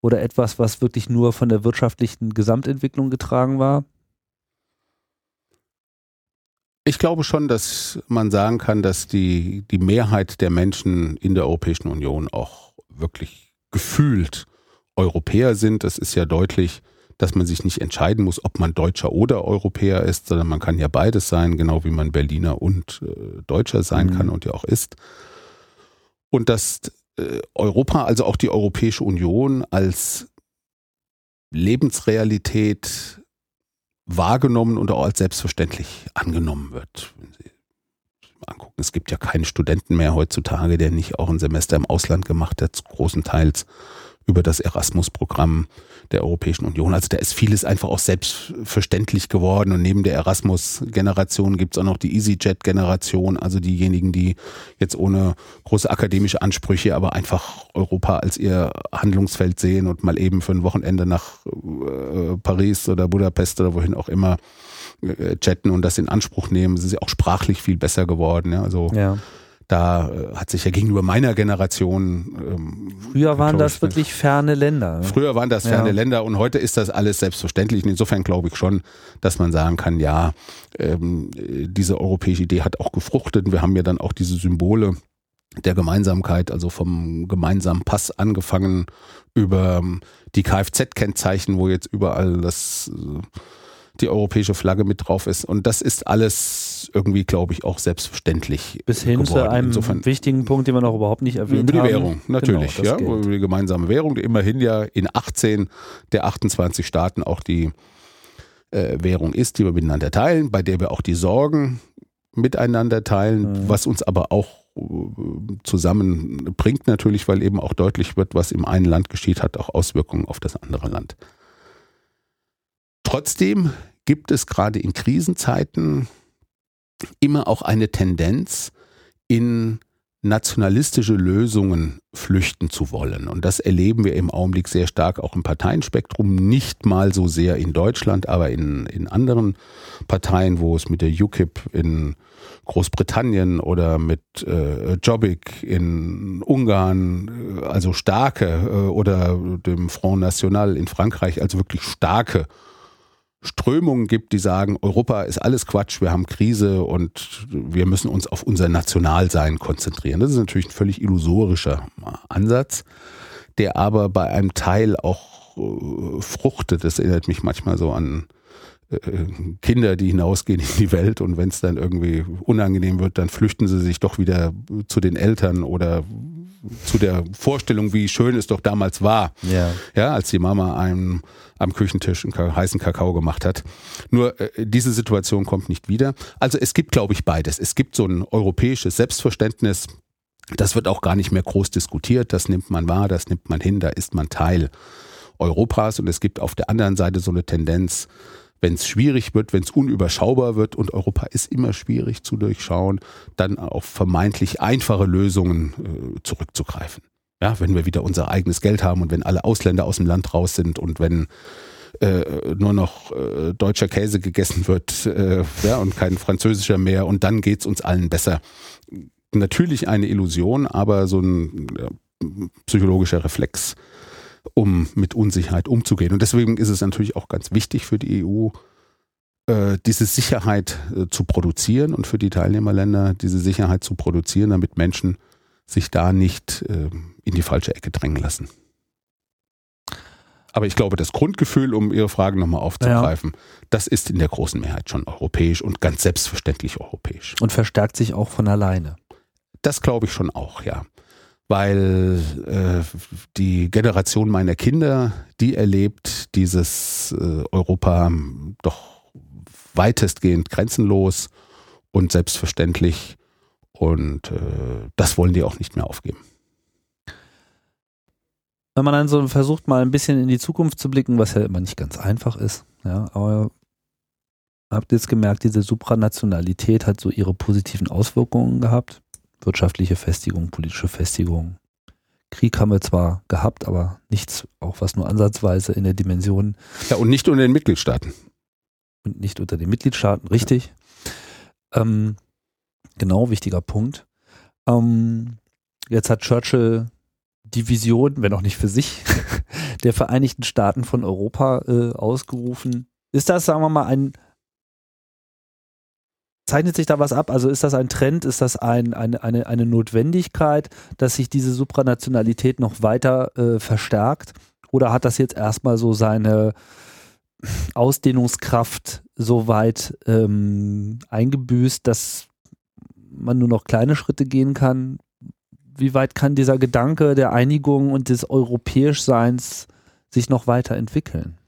oder etwas, was wirklich nur von der wirtschaftlichen Gesamtentwicklung getragen war? Ich glaube schon, dass man sagen kann, dass die, die Mehrheit der Menschen in der Europäischen Union auch wirklich gefühlt Europäer sind. Es ist ja deutlich, dass man sich nicht entscheiden muss, ob man Deutscher oder Europäer ist, sondern man kann ja beides sein, genau wie man Berliner und äh, Deutscher sein Mhm. kann und ja auch ist. Und dass äh, Europa, also auch die Europäische Union als Lebensrealität wahrgenommen und auch als selbstverständlich angenommen wird. Wenn Sie angucken, es gibt ja keinen Studenten mehr heutzutage, der nicht auch ein Semester im Ausland gemacht hat, großenteils über das Erasmus-Programm der Europäischen Union. Also da ist vieles einfach auch selbstverständlich geworden und neben der Erasmus-Generation gibt es auch noch die EasyJet-Generation, also diejenigen, die jetzt ohne große akademische Ansprüche, aber einfach Europa als ihr Handlungsfeld sehen und mal eben für ein Wochenende nach äh, Paris oder Budapest oder wohin auch immer äh, chatten und das in Anspruch nehmen. Es ist ja auch sprachlich viel besser geworden. Ja? Also Ja. Da äh, hat sich ja gegenüber meiner Generation ähm, Früher waren das rhetorisch- wirklich ferne Länder. ne? Früher waren das ferne Ja. Länder und heute ist das alles selbstverständlich. Und insofern glaube ich schon, dass man sagen kann, ja, ähm, äh, diese europäische Idee hat auch gefruchtet. Und wir haben ja dann auch diese Symbole der Gemeinsamkeit, also vom gemeinsamen Pass angefangen über ähm, die Kfz-Kennzeichen, wo jetzt überall das äh, die europäische Flagge mit drauf ist. Und das ist alles irgendwie, glaube ich, auch selbstverständlich. Bis hin zu geworden. einem Insofern wichtigen Punkt, den wir noch überhaupt nicht erwähnt über die haben. Währung, natürlich, Genau, ja, Geld. über die gemeinsame Währung, die immerhin ja in 18 der 28 Staaten auch die äh, Währung ist, die wir miteinander teilen, bei der wir auch die Sorgen miteinander teilen, Mhm. was uns aber auch äh, zusammenbringt natürlich, weil eben auch deutlich wird, was im einen Land geschieht, hat auch Auswirkungen auf das andere Land. Trotzdem gibt es gerade in Krisenzeiten immer auch eine Tendenz in nationalistische Lösungen flüchten zu wollen. Und das erleben wir im Augenblick sehr stark auch im Parteienspektrum, nicht mal so sehr in Deutschland, aber in, in anderen Parteien, wo es mit der UKIP in Großbritannien oder mit äh, Jobbik in Ungarn, äh, also starke, äh, oder dem Front National in Frankreich, also wirklich starke Strömungen gibt, die sagen, Europa ist alles Quatsch, wir haben Krise und wir müssen uns auf unser Nationalsein konzentrieren. Das ist natürlich ein völlig illusorischer Ansatz, der aber bei einem Teil auch äh, fruchtet. Das erinnert mich manchmal so an Kinder, die hinausgehen in die Welt und wenn es dann irgendwie unangenehm wird, dann flüchten sie sich doch wieder zu den Eltern oder zu der Vorstellung, wie schön es doch damals war, ja, ja als die Mama einem am Küchentisch einen heißen Kakao gemacht hat. Nur äh, diese Situation kommt nicht wieder. Also es gibt, glaube ich, beides. Es gibt so ein europäisches Selbstverständnis. Das wird auch gar nicht mehr groß diskutiert. Das nimmt man wahr, das nimmt man hin, da ist man Teil Europas. Und es gibt auf der anderen Seite so eine Tendenz, wenn es schwierig wird, wenn es unüberschaubar wird und Europa ist immer schwierig zu durchschauen, dann auf vermeintlich einfache Lösungen äh, zurückzugreifen. Ja, wenn wir wieder unser eigenes Geld haben und wenn alle Ausländer aus dem Land raus sind und wenn äh, nur noch äh, deutscher Käse gegessen wird äh, ja, und kein französischer mehr und dann geht es uns allen besser. Natürlich eine Illusion, aber so ein psychologischer Reflex, um mit Unsicherheit umzugehen. Und deswegen ist es natürlich auch ganz wichtig für die EU, äh, diese Sicherheit äh, zu produzieren und für die Teilnehmerländer diese Sicherheit zu produzieren, damit Menschen sich da nicht äh, in die falsche Ecke drängen lassen. Aber ich glaube, das Grundgefühl, um Ihre Fragen nochmal aufzugreifen, ja. das ist in der großen Mehrheit schon europäisch und ganz selbstverständlich europäisch. Und verstärkt sich auch von alleine. Das glaube ich schon auch, ja. Weil äh, die Generation meiner Kinder, die erlebt dieses äh, Europa doch weitestgehend grenzenlos und selbstverständlich und äh, das wollen die auch nicht mehr aufgeben. Wenn man dann so versucht, mal ein bisschen in die Zukunft zu blicken, was ja immer nicht ganz einfach ist, ja, aber habt ihr jetzt gemerkt, diese Supranationalität hat so ihre positiven Auswirkungen gehabt. Wirtschaftliche Festigung, politische Festigung. Krieg haben wir zwar gehabt, aber nichts, auch was nur ansatzweise in der Dimension. Ja, und nicht unter den Mitgliedstaaten. Und nicht unter den Mitgliedstaaten, richtig. Ja. Ähm, Genau, wichtiger Punkt. Ähm, jetzt hat Churchill die Vision, wenn auch nicht für sich, (laughs) der Vereinigten Staaten von Europa äh, ausgerufen. Ist das, sagen wir mal, ein zeichnet sich da was ab? Also ist das ein Trend? Ist das ein, eine, eine, eine Notwendigkeit, dass sich diese Supranationalität noch weiter äh, verstärkt? Oder hat das jetzt erstmal so seine Ausdehnungskraft so weit ähm, eingebüßt, dass man nur noch kleine Schritte gehen kann. Wie weit kann dieser Gedanke der Einigung und des Europäischseins sich noch weiterentwickeln?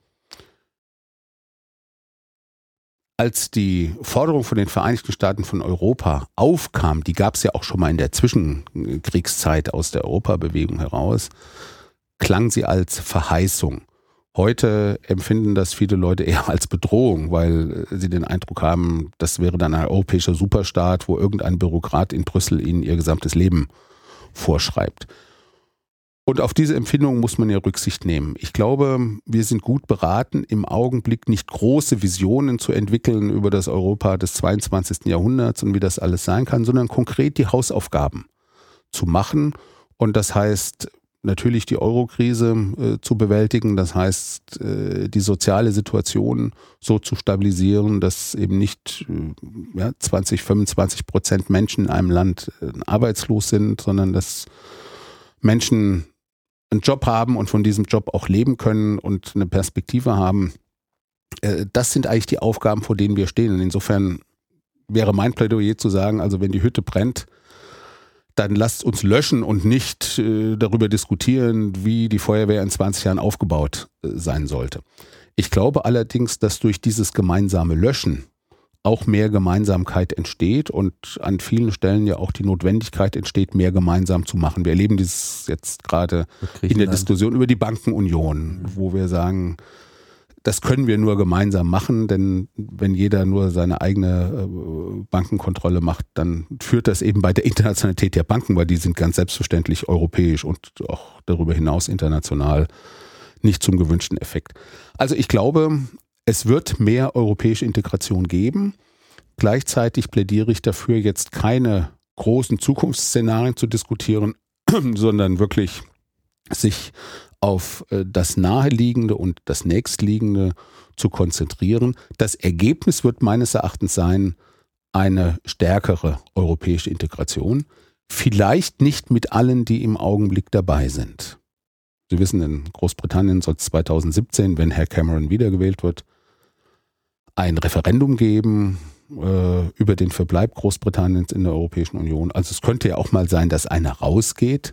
Als die Forderung von den Vereinigten Staaten von Europa aufkam, die gab es ja auch schon mal in der Zwischenkriegszeit aus der Europabewegung heraus, klang sie als Verheißung. Heute empfinden das viele Leute eher als Bedrohung, weil sie den Eindruck haben, das wäre dann ein europäischer Superstaat, wo irgendein Bürokrat in Brüssel ihnen ihr gesamtes Leben vorschreibt. Und auf diese Empfindung muss man ja Rücksicht nehmen. Ich glaube, wir sind gut beraten, im Augenblick nicht große Visionen zu entwickeln über das Europa des 22. Jahrhunderts und wie das alles sein kann, sondern konkret die Hausaufgaben zu machen. Und das heißt, natürlich die Eurokrise äh, zu bewältigen. Das heißt, äh, die soziale Situation so zu stabilisieren, dass eben nicht äh, ja, 20, 25 Prozent Menschen in einem Land äh, arbeitslos sind, sondern dass Menschen einen Job haben und von diesem Job auch leben können und eine Perspektive haben. Äh, das sind eigentlich die Aufgaben, vor denen wir stehen. Und insofern wäre mein Plädoyer zu sagen, also wenn die Hütte brennt, dann lasst uns löschen und nicht äh, darüber diskutieren, wie die Feuerwehr in 20 Jahren aufgebaut äh, sein sollte. Ich glaube allerdings, dass durch dieses gemeinsame Löschen auch mehr Gemeinsamkeit entsteht und an vielen Stellen ja auch die Notwendigkeit entsteht, mehr gemeinsam zu machen. Wir erleben dieses jetzt gerade in der Diskussion über die Bankenunion, wo wir sagen, das können wir nur gemeinsam machen, denn wenn jeder nur seine eigene äh, Bankenkontrolle macht, dann führt das eben bei der Internationalität der Banken, weil die sind ganz selbstverständlich europäisch und auch darüber hinaus international nicht zum gewünschten Effekt. Also ich glaube, es wird mehr europäische Integration geben. Gleichzeitig plädiere ich dafür, jetzt keine großen Zukunftsszenarien zu diskutieren, (clears throat) sondern wirklich sich auf äh, das Naheliegende und das Nächstliegende zu konzentrieren. Das Ergebnis wird meines Erachtens sein, eine stärkere europäische Integration. Vielleicht nicht mit allen, die im Augenblick dabei sind. Sie wissen, in Großbritannien soll es 2017, wenn Herr Cameron wiedergewählt wird, ein Referendum geben äh, über den Verbleib Großbritanniens in der Europäischen Union. Also es könnte ja auch mal sein, dass einer rausgeht.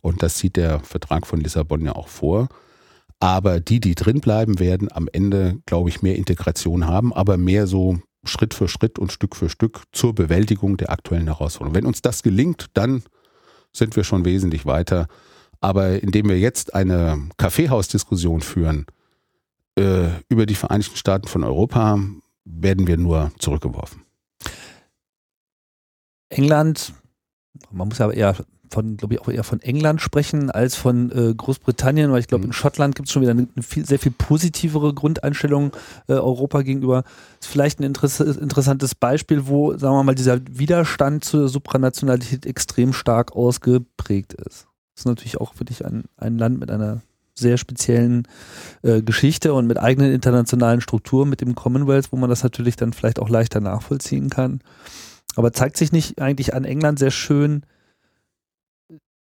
Und das sieht der Vertrag von Lissabon ja auch vor. Aber die, die drin bleiben, werden am Ende, glaube ich, mehr Integration haben, aber mehr so Schritt für Schritt und Stück für Stück zur Bewältigung der aktuellen Herausforderungen. Wenn uns das gelingt, dann sind wir schon wesentlich weiter. Aber indem wir jetzt eine Kaffeehausdiskussion führen äh, über die Vereinigten Staaten von Europa, werden wir nur zurückgeworfen. England, man muss aber eher von, glaube ich, auch eher von England sprechen als von äh, Großbritannien, weil ich glaube, mhm. in Schottland gibt es schon wieder eine, viel, sehr viel positivere Grundeinstellung äh, Europa gegenüber. Das ist vielleicht ein Interess interessantes Beispiel, wo, sagen wir mal, dieser Widerstand zur Supranationalität extrem stark ausgeprägt ist. Das ist natürlich auch wirklich ein, ein Land mit einer sehr speziellen äh, Geschichte und mit eigenen internationalen Strukturen, mit dem Commonwealth, wo man das natürlich dann vielleicht auch leichter nachvollziehen kann. Aber zeigt sich nicht eigentlich an England sehr schön,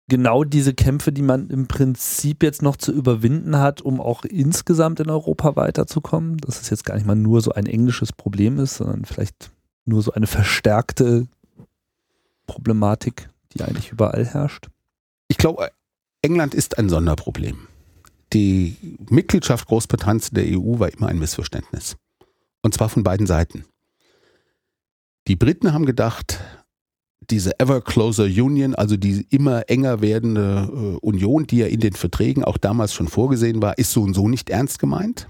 genau diese Kämpfe, die man im Prinzip jetzt noch zu überwinden hat, um auch insgesamt in Europa weiterzukommen. Dass es jetzt gar nicht mal nur so ein englisches Problem ist, sondern vielleicht nur so eine verstärkte Problematik, die eigentlich überall herrscht. Ich glaube, England ist ein Sonderproblem. Die Mitgliedschaft Großbritanniens in der EU war immer ein Missverständnis. Und zwar von beiden Seiten. Die Briten haben gedacht, diese ever closer Union, also die immer enger werdende äh, Union, die ja in den Verträgen auch damals schon vorgesehen war, ist so und so nicht ernst gemeint.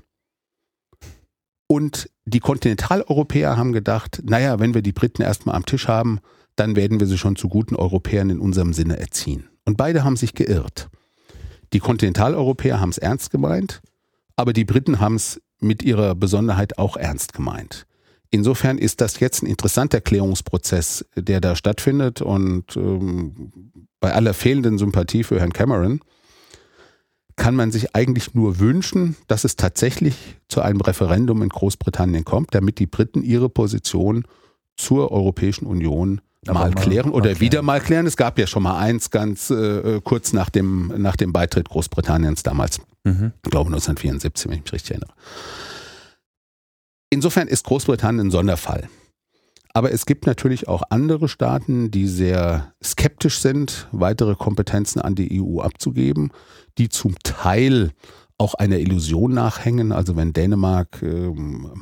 Und die Kontinentaleuropäer haben gedacht, naja, wenn wir die Briten erstmal am Tisch haben, dann werden wir sie schon zu guten Europäern in unserem Sinne erziehen. Und beide haben sich geirrt. Die Kontinentaleuropäer haben es ernst gemeint, aber die Briten haben es mit ihrer Besonderheit auch ernst gemeint. Insofern ist das jetzt ein interessanter Klärungsprozess, der da stattfindet und ähm, bei aller fehlenden Sympathie für Herrn Cameron kann man sich eigentlich nur wünschen, dass es tatsächlich zu einem Referendum in Großbritannien kommt, damit die Briten ihre Position zur Europäischen Union mal, klären oder mal wieder mal klären. Es gab ja schon mal eins ganz äh, kurz nach dem, nach dem Beitritt Großbritanniens damals. Mhm. Ich glaube 1974, wenn ich mich richtig erinnere. Insofern ist Großbritannien ein Sonderfall. Aber es gibt natürlich auch andere Staaten, die sehr skeptisch sind, weitere Kompetenzen an die EU abzugeben, die zum Teil auch einer Illusion nachhängen. Also wenn Dänemark äh,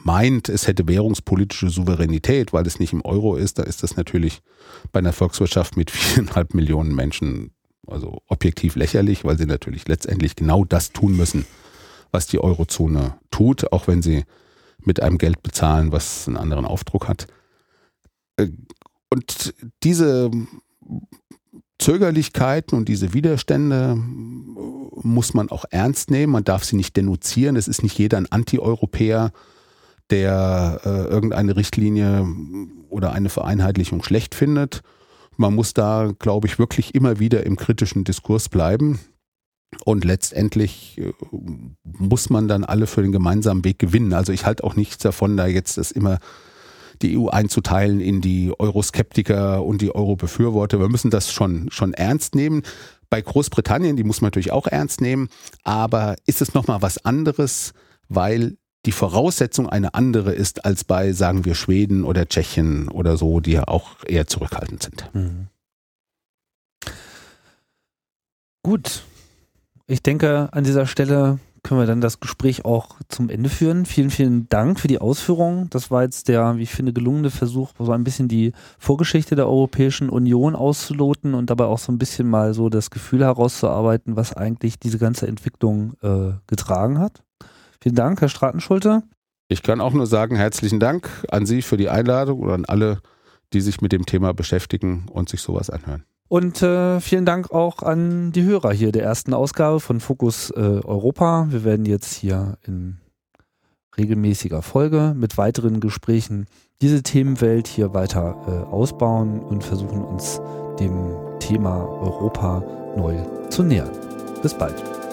meint, es hätte währungspolitische Souveränität, weil es nicht im Euro ist, da ist das natürlich bei einer Volkswirtschaft mit (laughs) viereinhalb Millionen Menschen also objektiv lächerlich, weil sie natürlich letztendlich genau das tun müssen, was die Eurozone tut, auch wenn sie mit einem Geld bezahlen, was einen anderen Aufdruck hat. Äh, und diese Zögerlichkeiten und diese Widerstände muss man auch ernst nehmen. Man darf sie nicht denunzieren. Es ist nicht jeder ein Anti-Europäer, der äh, irgendeine Richtlinie oder eine Vereinheitlichung schlecht findet. Man muss da, glaube ich, wirklich immer wieder im kritischen Diskurs bleiben. Und letztendlich äh, muss man dann alle für den gemeinsamen Weg gewinnen. Also ich halte auch nichts davon, da jetzt das immer die EU einzuteilen in die Euroskeptiker und die Euro-Befürworter. Wir müssen das schon, schon ernst nehmen. Bei Großbritannien, die muss man natürlich auch ernst nehmen, aber ist es nochmal was anderes, weil die Voraussetzung eine andere ist als bei, sagen wir, Schweden oder Tschechien oder so, die ja auch eher zurückhaltend sind. Mhm. Gut, ich denke, an dieser Stelle können wir dann das Gespräch auch zum Ende führen. Vielen, vielen Dank für die Ausführungen. Das war jetzt der, wie ich finde, gelungene Versuch, so ein bisschen die Vorgeschichte der Europäischen Union auszuloten und dabei auch so ein bisschen mal so das Gefühl herauszuarbeiten, was eigentlich diese ganze Entwicklung äh, getragen hat. Vielen Dank, Herr Stratenschulte. Ich kann auch nur sagen, herzlichen Dank an Sie für die Einladung und an alle, die sich mit dem Thema beschäftigen und sich sowas anhören. Und äh, vielen Dank auch an die Hörer hier der ersten Ausgabe von Fokus äh, Europa. Wir werden jetzt hier in regelmäßiger Folge mit weiteren Gesprächen diese Themenwelt hier weiter äh, ausbauen und versuchen uns dem Thema Europa neu zu nähern. Bis bald.